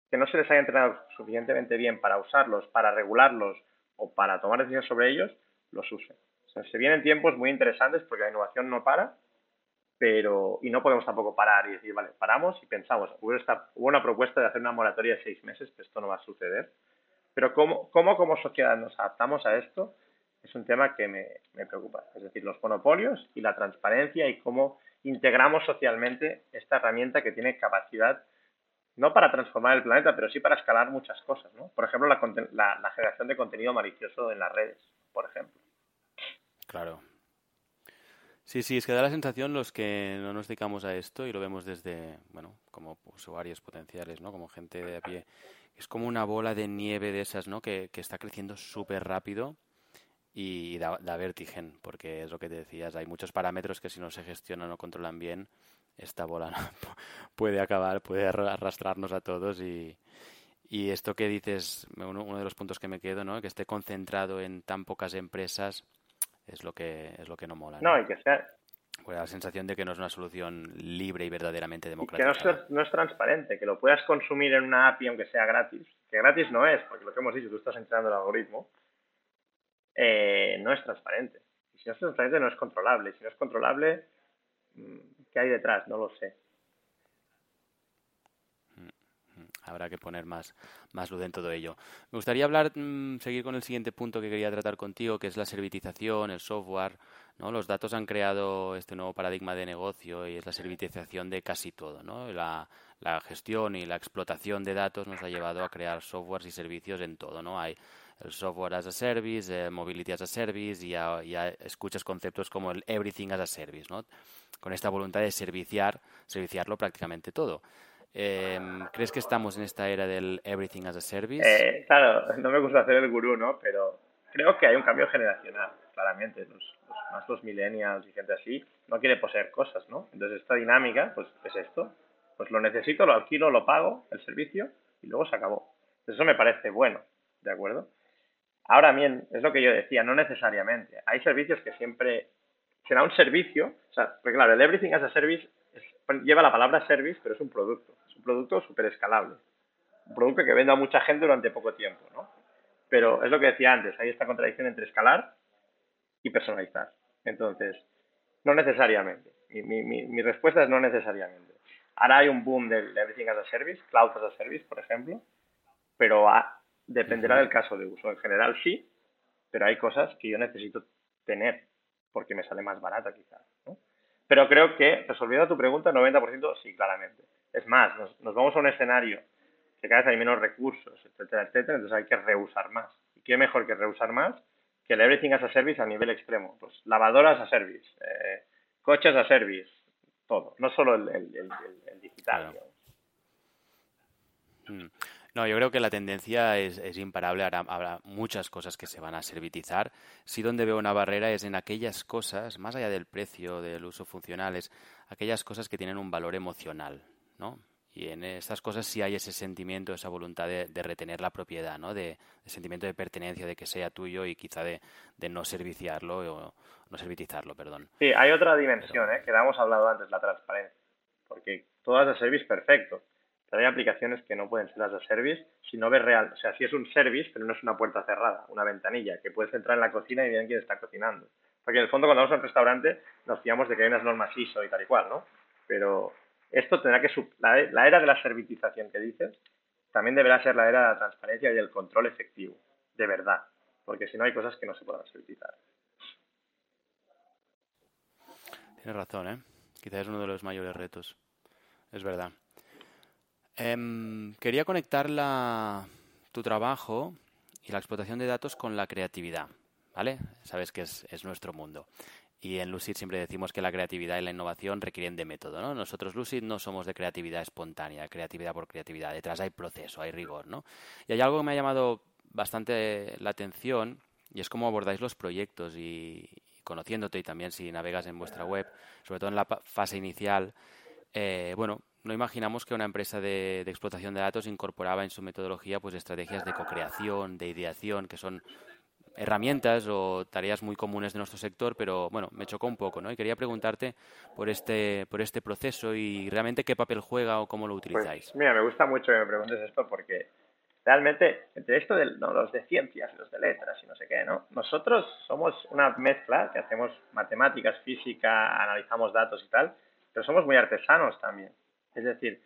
S4: que no se les haya entrenado suficientemente bien para usarlos, para regularlos o para tomar decisiones sobre ellos, los usen. se vienen tiempos muy interesantes porque la innovación no para pero y no podemos tampoco parar y decir, vale, paramos y pensamos, hubo, esta, hubo una propuesta de hacer una moratoria de seis meses, pero esto no va a suceder. Pero cómo, cómo como sociedad nos adaptamos a esto es un tema que me, me preocupa. Es decir, los monopolios y la transparencia y cómo integramos socialmente esta herramienta que tiene capacidad no para transformar el planeta, pero sí para escalar muchas cosas, ¿no? Por ejemplo, la, la, la generación de contenido malicioso en las redes, por ejemplo.
S3: Claro, Sí, sí, es que da la sensación los que no nos dedicamos a esto y lo vemos desde, bueno, como usuarios potenciales, ¿no? Como gente de a pie. Es como una bola de nieve de esas, ¿no? Que, que está creciendo súper rápido y da, da vertigen, porque es lo que te decías, hay muchos parámetros que si no se gestionan o controlan bien, esta bola puede acabar, puede arrastrarnos a todos y, y esto que dices, uno, uno de los puntos que me quedo, ¿no? Que esté concentrado en tan pocas empresas es lo que es lo que no mola.
S4: No, y que sea
S3: pues la sensación de que no es una solución libre y verdaderamente democrática.
S4: que no es, no es, transparente, que lo puedas consumir en una API aunque sea gratis, que gratis no es, porque lo que hemos dicho, tú estás entrenando el algoritmo, eh, no es transparente. Y si no es transparente no es controlable. Si no es controlable, mm, ¿qué hay detrás? No lo sé.
S3: habrá que poner más, más luz en todo ello. Me gustaría hablar, mm, seguir con el siguiente punto que quería tratar contigo, que es la servitización, el software. ¿No? Los datos han creado este nuevo paradigma de negocio y es la servitización de casi todo. ¿no? La, gestión y la explotación de datos nos ha llevado a crear softwares y servicios en todo. ¿no? Hay el software as a service, el mobility as a service y ya, escuchas conceptos como el everything as a service, ¿no? con esta voluntad de serviciar, serviciarlo prácticamente todo. Eh, ¿Crees que estamos en esta era del everything as a service?
S4: Eh, claro, no me gusta hacer el gurú, ¿no? Pero creo que hay un cambio generacional, claramente. Los, más los millennials y gente así no quiere poseer cosas, ¿no? Entonces esta dinámica, pues es esto. Pues lo necesito, lo alquilo, lo pago, el servicio, y luego se acabó. Eso me parece bueno, ¿de acuerdo? Ahora bien, es lo que yo decía, no necesariamente. Hay servicios que siempre será un servicio, o sea, porque claro, el everything as a service lleva la palabra service, pero es un producto un producto súper escalable. Un producto que venda a mucha gente durante poco tiempo, ¿no? Pero es lo que decía antes, hay esta contradicción entre escalar y personalizar. Entonces, no necesariamente. Mi, mi, mi respuesta es no necesariamente. Ahora hay un boom del Everything as a Service, Cloud as a Service, por ejemplo, pero dependerá del caso de uso. En general sí, pero hay cosas que yo necesito tener porque me sale más barata quizás. ¿no? Pero creo que, resolviendo tu pregunta, 90% sí, claramente. Es más, nos, vamos a un escenario que cada vez hay menos recursos, etcétera, etcétera, entonces hay que reusar más. ¿Y qué mejor que reusar más que el everything as a service a nivel extremo? Pues lavadoras a service, eh, coches a service, todo, no solo el, digital.
S3: Mm. No, yo creo que la tendencia es, es imparable. Habrá, muchas cosas que se van a servitizar. Si donde veo una barrera es en aquellas cosas, más allá del precio, del uso funcional, es aquellas cosas que tienen un valor emocional. ¿no? Y en estas cosas sí hay ese sentimiento, esa voluntad de, retener la propiedad, ¿no? De, sentimiento de pertenencia, de que sea tuyo y quizá de, no serviciarlo o no servitizarlo, perdón.
S4: Sí, hay otra dimensión, ¿eh? que hemos hablado antes, la transparencia. Porque todas las service, perfecto. Pero hay aplicaciones que no pueden ser las de service si no ves real. O sea, si es un service, pero no es una puerta cerrada, una ventanilla, que puedes entrar en la cocina y ver quién está cocinando. Porque en el fondo, cuando vamos a un restaurante, nos fiamos de que hay unas normas ISO y tal y cual, ¿no? Pero esto tendrá que, la, la era de la servitización que dices, también deberá ser la era de la transparencia y del control efectivo, de verdad, porque si no hay cosas que no se puedan servitizar.
S3: Tienes razón, ¿eh? Quizás es uno de los mayores retos. Es verdad. Em, quería conectar tu trabajo y la explotación de datos con la creatividad, ¿vale? Sabes que es, es nuestro mundo. Y en Lucid siempre decimos que la creatividad y la innovación requieren de método, ¿no? Nosotros, Lucid, no somos de creatividad espontánea, creatividad por creatividad. Detrás hay proceso, hay rigor, ¿no? Y hay algo que me ha llamado bastante la atención y es cómo abordáis los proyectos y, conociéndote y también si navegas en vuestra web, sobre todo en la fase inicial, eh, bueno, no imaginamos que una empresa de, de, explotación de datos incorporaba en su metodología pues estrategias de co-creación, de ideación, que son herramientas o tareas muy comunes de nuestro sector, pero bueno, me chocó un poco, ¿no? Y quería preguntarte por este, por este proceso y realmente qué papel juega o cómo lo pues, utilizáis.
S4: mira, me gusta mucho que me preguntes esto porque realmente entre esto de los de ciencias, los de letras y no sé qué, ¿no? Nosotros somos una mezcla que hacemos matemáticas, física, analizamos datos y tal, pero somos muy artesanos también. Es decir,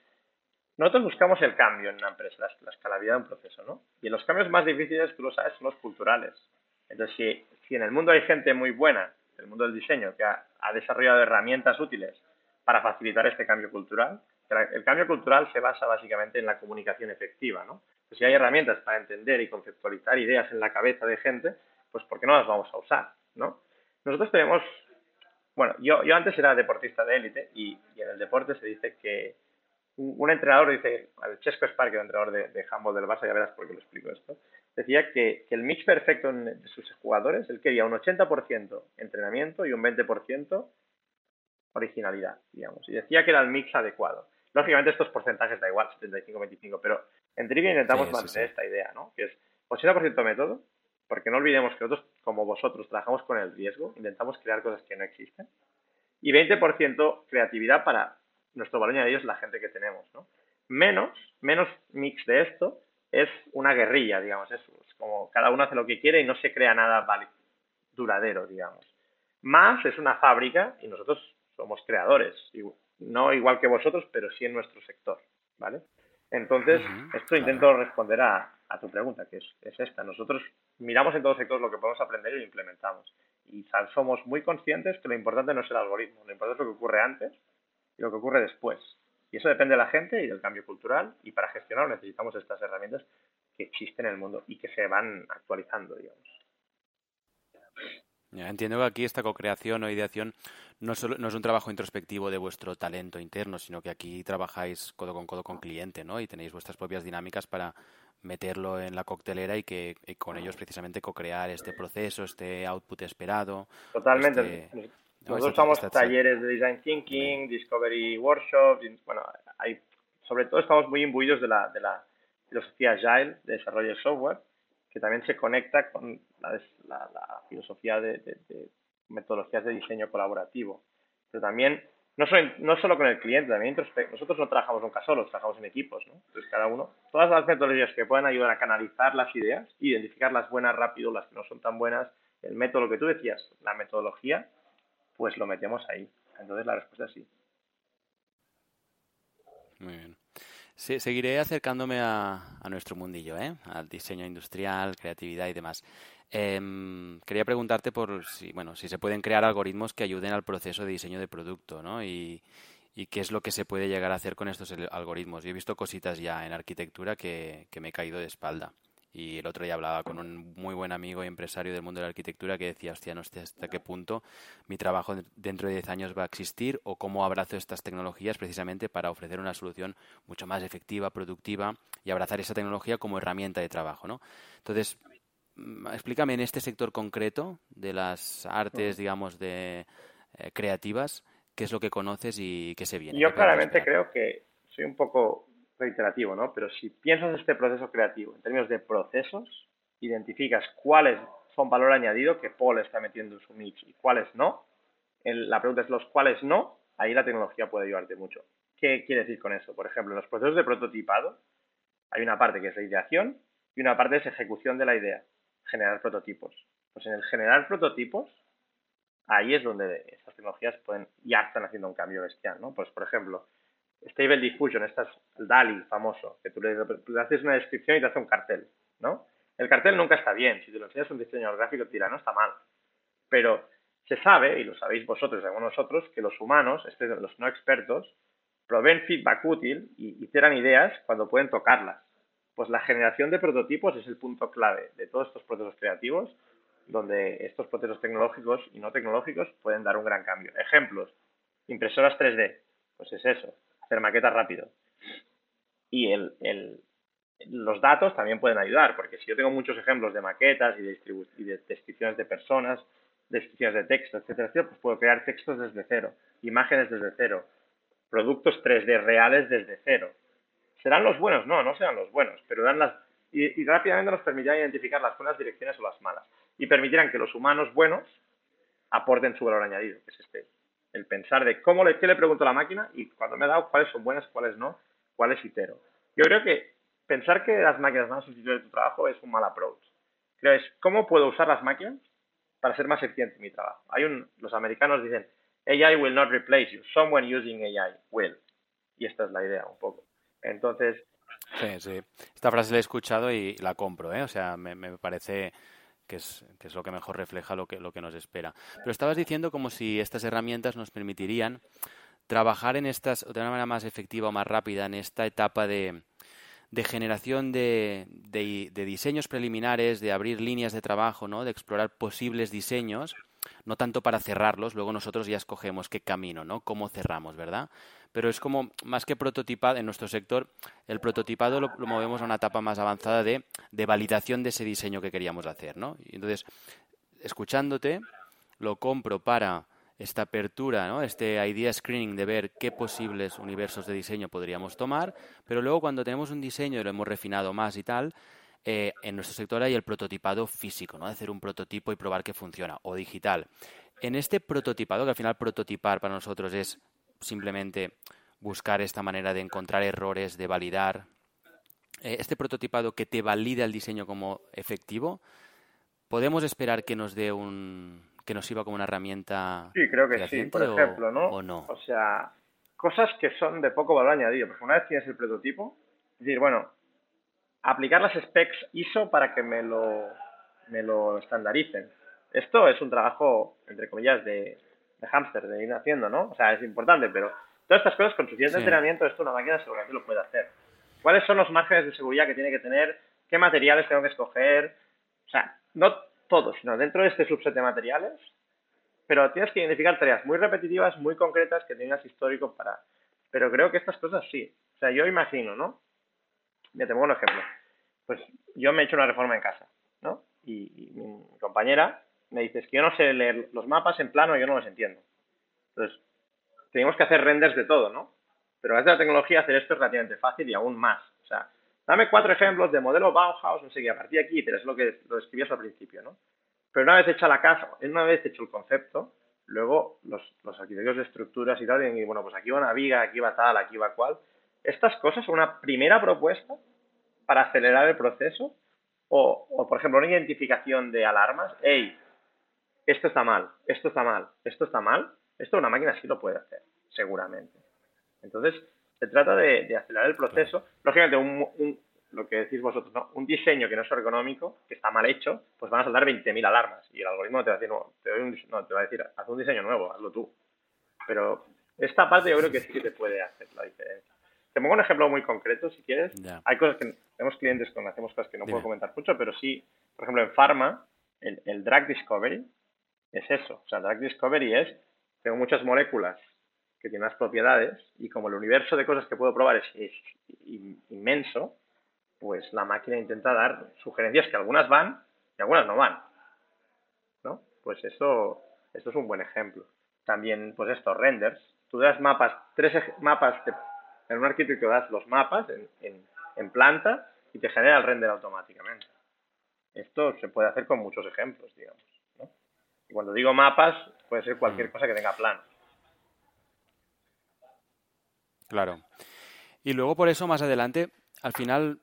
S4: nosotros buscamos el cambio en una empresa, la, la escalabilidad de un proceso, ¿no? Y los cambios más difíciles, tú lo sabes, son los culturales. Entonces, si, si en el mundo hay gente muy buena, el mundo del diseño, que ha, desarrollado herramientas útiles para facilitar este cambio cultural, el cambio cultural se basa básicamente en la comunicación efectiva, ¿no? Pues si hay herramientas para entender y conceptualizar ideas en la cabeza de gente, pues ¿por qué no las vamos a usar, no? Nosotros tenemos, bueno, yo, yo antes era deportista de élite y, en el deporte se dice que un, entrenador dice, el Chesco Spark, el entrenador de, de handball del Barça, ya verás por qué lo explico esto, decía que, el mix perfecto de sus jugadores, él quería un 80% entrenamiento y un 20% originalidad, digamos. Y decía que era el mix adecuado. Lógicamente estos porcentajes da igual, 75-25, pero en Trivia intentamos mantener esta idea, ¿no? Que es 80% método, porque no olvidemos que nosotros, como vosotros, trabajamos con el riesgo, intentamos crear cosas que no existen, y 20% creatividad para nuestro valor añadido es la gente que tenemos, ¿no? Menos, menos mix de esto, es una guerrilla, digamos, es, como cada uno hace lo que quiere y no se crea nada duradero, digamos. Más es una fábrica y nosotros somos creadores, no igual que vosotros, pero sí en nuestro sector, ¿vale? Entonces, esto intento responder a, tu pregunta, que es, es, esta. Nosotros miramos en todos sectores lo que podemos aprender y lo implementamos. Y somos muy conscientes que lo importante no es el algoritmo, lo importante es lo que ocurre antes y lo que ocurre después. Y eso depende de la gente y del cambio cultural. Y para gestionarlo necesitamos estas herramientas que existen en el mundo y que se van actualizando, digamos.
S3: entiendo que aquí esta co-creación o ideación no, solo, no es un trabajo introspectivo de vuestro talento interno, sino que aquí trabajáis codo con codo con cliente, ¿no? Y tenéis vuestras propias dinámicas para meterlo en la coctelera y que con ellos precisamente co-crear este proceso, este output esperado.
S4: Totalmente. Este nosotros estamos talleres de Design Thinking, Discovery Workshops, bueno, hay, sobre todo estamos muy imbuidos de la, de la filosofía Agile de desarrollo de software, que también se conecta con la, la, filosofía de, de, metodologías de diseño colaborativo. Pero también, no solo, no solo con el cliente, también nosotros no trabajamos nunca solos, trabajamos en equipos, ¿no? Entonces cada uno, todas las metodologías que puedan ayudar a canalizar las ideas, identificar las buenas rápido, las que no son tan buenas, el método, que tú decías, la metodología, pues lo metemos ahí. Entonces la respuesta es sí.
S3: Muy bien. seguiré acercándome a, nuestro mundillo, ¿eh? al diseño industrial, creatividad y demás. Em, quería preguntarte por si, bueno, si se pueden crear algoritmos que ayuden al proceso de diseño de producto, ¿no? Y, y qué es lo que se puede llegar a hacer con estos algoritmos. Yo he visto cositas ya en arquitectura que, que me he caído de espalda. Y el otro día hablaba con un muy buen amigo y empresario del mundo de la arquitectura que decía, hostia, no sé hasta qué punto mi trabajo dentro de 10 años va a existir o cómo abrazo estas tecnologías precisamente para ofrecer una solución mucho más efectiva, productiva y abrazar esa tecnología como herramienta de trabajo, ¿no? Entonces, mm, explícame en este sector concreto de las artes, digamos, de eh, creativas, qué es lo que conoces y qué se viene.
S4: Yo claramente creo que soy un poco reiterativo, ¿no? Pero si piensas en este proceso creativo en términos de procesos, identificas cuáles son valor añadido que Paul está metiendo en su mix y cuáles no. la pregunta es los cuáles no, ahí la tecnología puede ayudarte mucho. ¿Qué quiere decir con eso? Por ejemplo, en los procesos de prototipado hay una parte que es la ideación y una parte es ejecución de la idea, generar prototipos. Pues en el generar prototipos, ahí es donde estas tecnologías pueden, ya están haciendo un cambio bestial, ¿no? Pues, por ejemplo, Stable Diffusion, esta es el DALI famoso, que tú le, haces una descripción y te hace un cartel, ¿no? El cartel nunca está bien, si te lo enseñas un diseñador gráfico te dirá, no está mal, pero se sabe, y lo sabéis vosotros y algunos nosotros, que los humanos, este, los no expertos, proveen feedback útil y hicieran ideas cuando pueden tocarlas. Pues la generación de prototipos es el punto clave de todos estos procesos creativos, donde estos procesos tecnológicos y no tecnológicos pueden dar un gran cambio. Ejemplos, impresoras 3D, pues es eso, hacer maquetas rápido. Y el, los datos también pueden ayudar, porque si yo tengo muchos ejemplos de maquetas y de, y de descripciones de personas, descripciones de texto, etcétera, etcétera, pues puedo crear textos desde cero, imágenes desde cero, productos 3D reales desde cero. ¿Serán los buenos? No, no serán los buenos, pero dan las... Y, rápidamente nos permitirán identificar las buenas direcciones o las malas. Y permitirán que los humanos buenos aporten su valor añadido, que es este. El pensar de cómo le, qué le pregunto a la máquina y cuando me ha dado cuáles son buenas, cuáles no, cuáles itero. Yo creo que pensar que las máquinas van a sustituir tu trabajo es un mal approach. Creo es cómo puedo usar las máquinas para ser más eficiente en mi trabajo. Hay un, los americanos dicen, AI will not replace you, someone using AI will. Y esta es la idea un poco. Entonces...
S3: Sí, sí. Esta frase la he escuchado y la compro, ¿eh? O sea, me, me parece que es, que es lo que mejor refleja lo que, lo que nos espera. Pero estabas diciendo como si estas herramientas nos permitirían trabajar en estas de una manera más efectiva o más rápida en esta etapa de, de generación de, de, diseños preliminares, de abrir líneas de trabajo, ¿no? de explorar posibles diseños, no tanto para cerrarlos, luego nosotros ya escogemos qué camino, ¿no? cómo cerramos, ¿verdad? Pero es como, más que prototipado, en nuestro sector, el prototipado lo, movemos a una etapa más avanzada de, de, validación de ese diseño que queríamos hacer, ¿no? Y entonces, escuchándote, lo compro para esta apertura, ¿no? este idea screening de ver qué posibles universos de diseño podríamos tomar, pero luego cuando tenemos un diseño y lo hemos refinado más y tal, eh, en nuestro sector hay el prototipado físico, ¿no? hacer un prototipo y probar que funciona, o digital. En este prototipado, que al final prototipar para nosotros es simplemente buscar esta manera de encontrar errores, de validar, eh, este prototipado que te valida el diseño como efectivo, ¿podemos esperar que nos dé un, que nos sirva como una herramienta.
S4: Sí, creo que sí, por ejemplo, ¿no?
S3: O no.
S4: O sea, cosas que son de poco valor añadido. Porque una vez tienes el prototipo, es decir, bueno, aplicar las specs ISO para que me lo, me lo estandaricen. Esto es un trabajo, entre comillas, de, de hámster, de ir haciendo, ¿no? O sea, es importante, pero todas estas cosas con suficiente entrenamiento, esto una máquina seguramente lo puede hacer. ¿Cuáles son los márgenes de seguridad que tiene que tener? ¿Qué materiales tengo que escoger? O sea, no todo, sino dentro de este subset de materiales, pero tienes que identificar tareas muy repetitivas, muy concretas, que tengas histórico para... Pero creo que estas cosas sí. O sea, yo imagino, ¿no? Ya te pongo un ejemplo. Pues yo me he hecho una reforma en casa, ¿no? Y, mi compañera me dice, es que yo no sé leer los mapas en plano, yo no los entiendo. Entonces, tenemos que hacer renders de todo, ¿no? Pero gracias a la tecnología hacer esto es relativamente fácil y aún más. O sea, Dame cuatro ejemplos de modelo Bauhaus, no sé qué, a partir de aquí, es lo que lo describías al principio, ¿no? Pero una vez hecha la casa, una vez hecho el concepto, luego los, los arquitectos de estructuras y tal, y bueno, pues aquí va una viga, aquí va tal, aquí va cual. Estas cosas son una primera propuesta para acelerar el proceso o, o, por ejemplo, una identificación de alarmas. Hey, esto está mal, esto está mal, esto está mal. Esto una máquina sí lo puede hacer, seguramente. Entonces, se trata de, acelerar el proceso. Lógicamente, un, lo que decís vosotros, ¿no? un diseño que no es ergonómico, que está mal hecho, pues van a saltar 20.000 alarmas y el algoritmo te va a decir, no, te, no, te va a decir, haz un diseño nuevo, hazlo tú. Pero esta parte yo creo que sí que te puede hacer la diferencia. Te pongo un ejemplo muy concreto, si quieres. Hay cosas que tenemos clientes con hacemos cosas que no puedo comentar mucho, pero sí, por ejemplo, en pharma, el, el drug discovery es eso. O sea, drug discovery es, tengo muchas moléculas que tiene unas propiedades y como el universo de cosas que puedo probar es, inmenso, pues la máquina intenta dar sugerencias que algunas van y algunas no van. ¿No? Pues eso, esto es un buen ejemplo. También, pues estos renders. Tú das mapas, tres mapas, en un arquitecto das los mapas en, en planta y te genera el render automáticamente. Esto se puede hacer con muchos ejemplos, digamos. Y cuando digo mapas, puede ser cualquier mm. cosa que tenga planos.
S3: Claro. Y luego por eso más adelante, al final,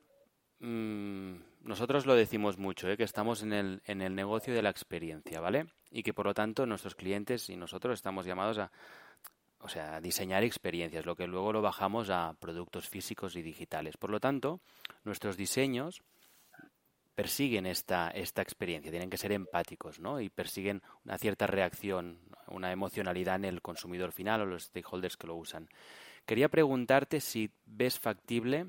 S3: mm, nosotros lo decimos mucho, ¿eh? que estamos en el, en el negocio de la experiencia, ¿vale? Y que por lo tanto nuestros clientes y nosotros estamos llamados a, o sea, diseñar experiencias, lo que luego lo bajamos a productos físicos y digitales. Por lo tanto, nuestros diseños persiguen esta, esta experiencia, tienen que ser empáticos, ¿no? Y persiguen una cierta reacción, una emocionalidad en el consumidor final o los stakeholders que lo usan. Quería preguntarte si ves factible,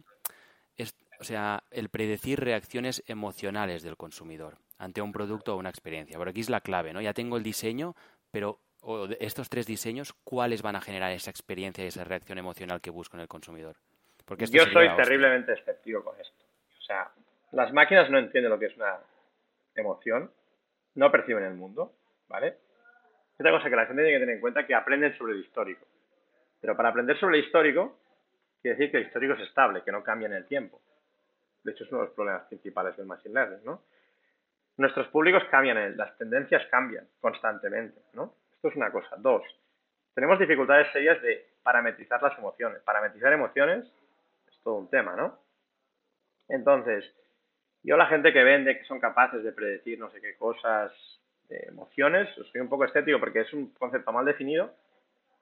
S3: o sea, el predecir reacciones emocionales del consumidor ante un producto o una experiencia. Por aquí es la clave, ¿no? Ya tengo el diseño, pero o estos tres diseños, ¿cuáles van a generar esa experiencia y esa reacción emocional que busco en el consumidor?
S4: Porque Yo soy terriblemente escéptico con esto. O sea, las máquinas no entienden lo que es una emoción, no perciben el mundo, ¿vale? Otra cosa que la gente tiene que tener en cuenta es que aprenden sobre el histórico. Pero para aprender sobre el histórico, quiere decir que el histórico es estable, que no cambia en el tiempo. De hecho, es uno de los problemas principales del Machine Learning, ¿no? Nuestros públicos cambian, las tendencias cambian constantemente, ¿no? Esto es una cosa. Dos, tenemos dificultades serias de parametrizar las emociones. Parametrizar emociones es todo un tema, ¿no? Entonces, yo la gente que vende, que son capaces de predecir no sé qué cosas, de emociones, soy un poco estético porque es un concepto mal definido,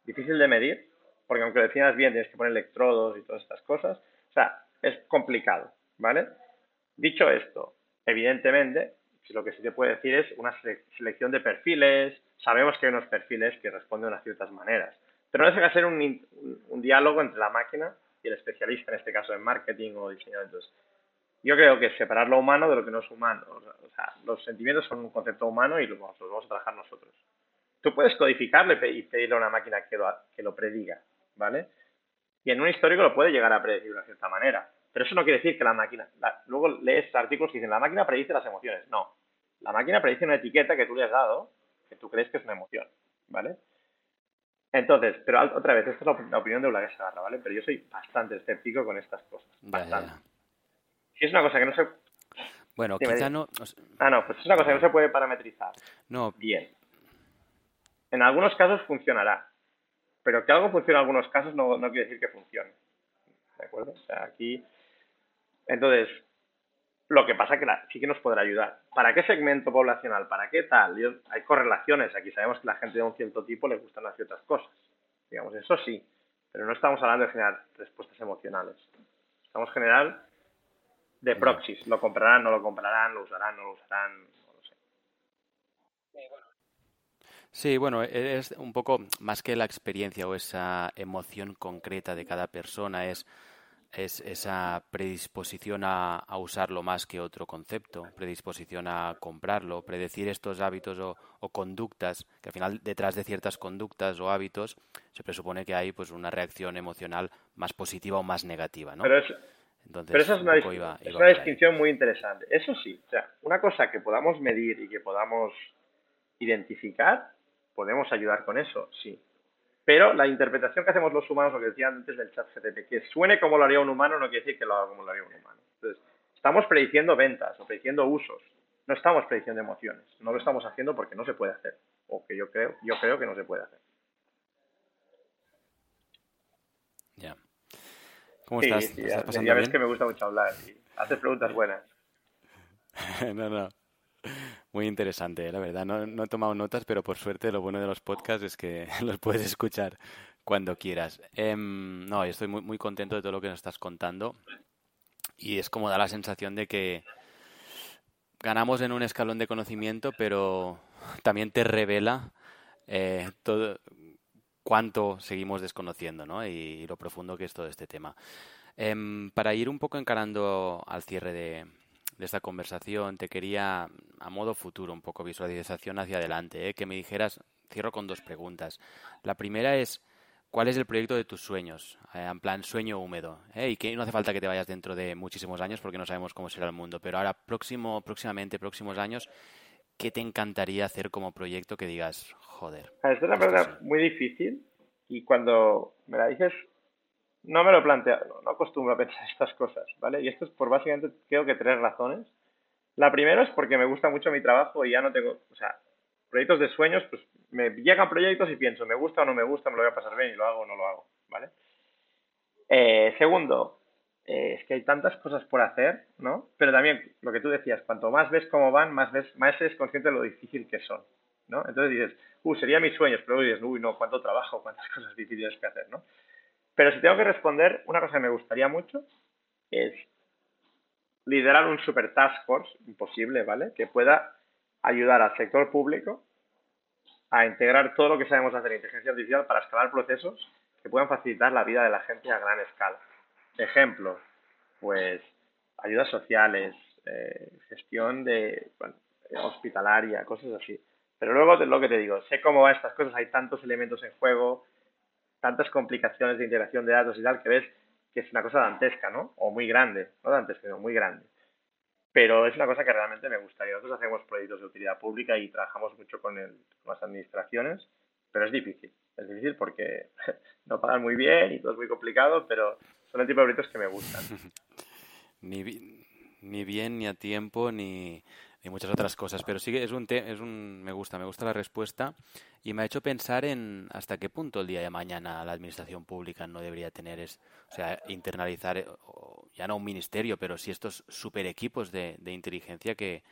S4: difícil de medir, porque aunque lo definas bien tienes que poner electrodos y todas estas cosas, o sea, es complicado, ¿vale? Dicho esto, evidentemente, lo que sí te puede decir es una selección de perfiles, sabemos que hay unos perfiles que responden a ciertas maneras, pero no deja de ser un, un, diálogo entre la máquina y el especialista, en este caso en marketing o diseño. Entonces, yo creo que separar lo humano de lo que no es humano. O sea, los sentimientos son un concepto humano y los vamos a trabajar nosotros. Tú puedes codificarle y pedirle a una máquina que lo, que lo prediga, ¿vale? Y en un histórico lo puede llegar a predecir de una cierta manera. Pero eso no quiere decir que la máquina... luego lees artículos que dicen, la máquina predice las emociones. No. La máquina predice una etiqueta que tú le has dado, que tú crees que es una emoción, ¿vale? Entonces, pero otra vez, esta es la, opinión de Ula Sagarra, ¿vale? Pero yo soy bastante escéptico con estas cosas. Bastante es una cosa que no se...
S3: Bueno, quizá no...
S4: Ah, no, pues es una cosa que no se puede parametrizar.
S3: No.
S4: Bien. En algunos casos funcionará, pero que algo funcione en algunos casos no, quiere decir que funcione. ¿De acuerdo? O sea, aquí... Entonces, lo que pasa que sí que nos podrá ayudar. ¿Para qué segmento poblacional? ¿Para qué tal? hay correlaciones. Aquí sabemos que la gente de un cierto tipo le gustan las ciertas cosas. Digamos, eso sí. Pero no estamos hablando de generar respuestas emocionales. Estamos generando de proxies. ¿Lo comprarán, no lo comprarán, lo usarán, no lo usarán? No lo sé.
S3: Sí, bueno, e-, es un poco más que la experiencia o esa emoción concreta de cada persona, es, es esa predisposición a, usarlo más que otro concepto, predisposición a comprarlo, predecir estos hábitos o, conductas, que al final detrás de ciertas conductas o hábitos se presupone que hay pues una reacción emocional más positiva o más negativa, ¿no?
S4: Pero esa es una, distinción muy interesante. Eso sí, o sea, una cosa que podamos medir y que podamos identificar, podemos ayudar con eso, sí. Pero la interpretación que hacemos los humanos, lo que decía antes del chat GTP, que suene como lo haría un humano no quiere decir que lo haga como lo haría un humano. Entonces, estamos prediciendo ventas o prediciendo usos. No estamos prediciendo emociones. No lo estamos haciendo porque no se puede hacer. O que yo creo, yo creo que no se puede hacer.
S3: Ya. ¿Cómo estás?
S4: ya, ves que me gusta mucho hablar y haces preguntas buenas.
S3: no, no. Muy interesante, la verdad. No, no, he tomado notas, pero por suerte lo bueno de los podcasts es que los puedes escuchar cuando quieras. Em, no, estoy muy, muy contento de todo lo que nos estás contando. Y es como da la sensación de que ganamos en un escalón de conocimiento, pero también te revela eh, todo, cuánto seguimos desconociendo ¿no? y, lo profundo que es todo este tema. Em, para ir un poco encarando al cierre de, esta conversación, te quería, a modo futuro, un poco visualización hacia adelante, ¿eh? que me dijeras, cierro con dos preguntas. La primera es, ¿cuál es el proyecto de tus sueños? Eh, en plan, sueño húmedo. ¿eh? Y que no hace falta que te vayas dentro de muchísimos años porque no sabemos cómo será el mundo, pero ahora, próximo, próximamente, próximos años, ¿qué te encantaría hacer como proyecto que digas, joder?
S4: Es una pregunta muy difícil y cuando me la dices, no me lo planteo, no, no acostumbro a pensar estas cosas, ¿vale? Y esto es por básicamente, creo que tres razones. La primera es porque me gusta mucho mi trabajo y ya no tengo, o sea, proyectos de sueños, pues me llegan proyectos y pienso, me gusta o no me gusta, me lo voy a pasar bien y lo hago o no lo hago, ¿vale? Eh, segundo, eh, es que hay tantas cosas por hacer, ¿no? Pero también lo que tú decías, cuanto más ves cómo van, más ves, más eres consciente de lo difícil que son, ¿no? Entonces dices, uh, sería mis sueños, pero dices, uy, no, cuánto trabajo, cuántas cosas difíciles que hacer, ¿no? Pero si tengo que responder, una cosa que me gustaría mucho es liderar un super task force, imposible, ¿vale? Que pueda ayudar al sector público a integrar todo lo que sabemos hacer en inteligencia artificial para escalar procesos que puedan facilitar la vida de la gente a gran escala. Ejemplo, pues ayudas sociales, eh, gestión de hospitalaria, cosas así. Pero luego lo que te digo, sé cómo van estas cosas, hay tantos elementos en juego, tantas complicaciones de integración de datos y tal, que ves que es una cosa dantesca, ¿no? O muy grande, no dantesca, sino muy grande. Pero es una cosa que realmente me gustaría. Nosotros hacemos proyectos de utilidad pública y trabajamos mucho con, el, con las administraciones, pero es difícil. Es difícil porque no pagan muy bien y todo es muy complicado, pero son el tipo de que me gustan.
S3: ni, ni bien, ni a tiempo, ni, y muchas otras cosas. Pero sí que es un, es un, me gusta, me gusta la respuesta y me ha hecho pensar en hasta qué punto el día de mañana la administración pública no debería tener, es, o sea, internalizar, eh, ya no un ministerio, pero sí estos super equipos de, de inteligencia que,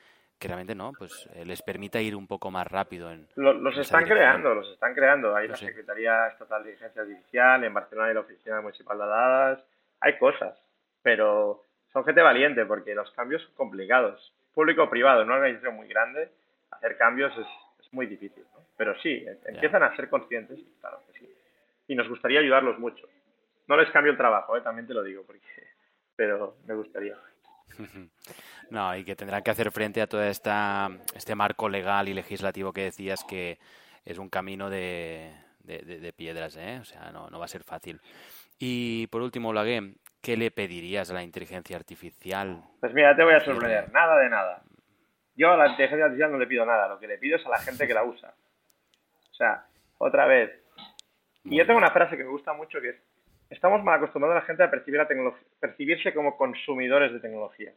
S3: que realmente no, pues eh, les permita ir un poco más rápido. En,
S4: los, están creando, los están creando. Hay la Secretaría Estatal de Inteligencia Artificial, en Barcelona hay la Oficina Municipal de Dadas, hay cosas, pero son gente valiente porque los cambios son complicados público o privado, en una organización muy grande, hacer cambios es, muy difícil. ¿no? Pero sí, empiezan a ser conscientes, claro que sí. Y nos gustaría ayudarlos mucho. No les cambio el trabajo, ¿eh? también te lo digo, porque, pero me gustaría.
S3: No, y que tendrán que hacer frente a todo esta, este marco legal y legislativo que decías que es un camino de, de, piedras, ¿eh? o sea, no, no va a ser fácil. Y por último, Lagué, ¿qué le pedirías a la inteligencia artificial?
S4: Pues mira, te voy a sorprender, nada de nada. Yo a la inteligencia artificial no le pido nada, lo que le pido es a la gente que la usa. O sea, otra vez. Y yo tengo una frase que me gusta mucho que es, estamos mal acostumbrados a la gente a percibir la percibirse como consumidores de tecnología.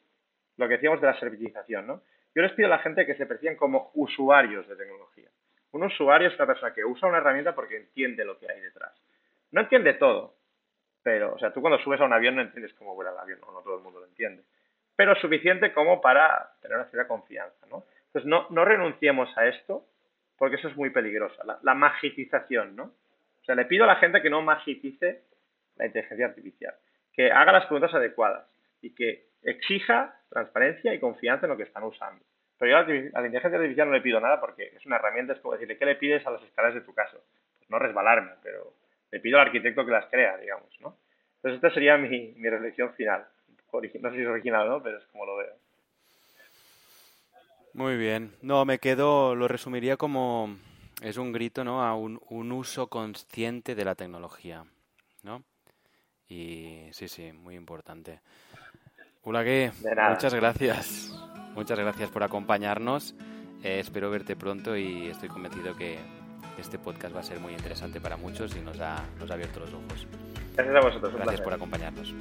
S4: Lo que decíamos de la servitización, ¿no? Yo les pido a la gente que se perciban como usuarios de tecnología. Un usuario es una persona que usa una herramienta porque entiende lo que hay detrás. No entiende todo, pero, o sea, tú cuando subes a un avión no entiendes cómo vuela el avión, no, no todo el mundo lo entiende. Pero suficiente como para tener una cierta confianza, ¿no? Entonces, no, no renunciemos a esto, porque eso es muy peligroso, la, magicización, ¿no? O sea, le pido a la gente que no magicice la inteligencia artificial, que haga las preguntas adecuadas y que exija transparencia y confianza en lo que están usando. Pero yo a la inteligencia artificial no le pido nada porque es una herramienta, es como decirle, ¿qué le pides a las escalas de tu caso? Pues no resbalarme, pero le pido al arquitecto que las crea, digamos, ¿no? Entonces esta sería mi, mi reflexión final. No sé si es original no, pero es como lo veo.
S3: Muy bien. No, me quedo, lo resumiría como es un grito, ¿no? A un, un uso consciente de la tecnología, ¿no? Y sí, sí, muy importante. Ulague, muchas gracias. Muchas gracias por acompañarnos. Eh, espero verte pronto y estoy convencido que este podcast va a ser muy interesante para muchos y nos ha, nos ha abierto los ojos.
S4: Gracias a vosotros.
S3: Gracias por acompañarnos.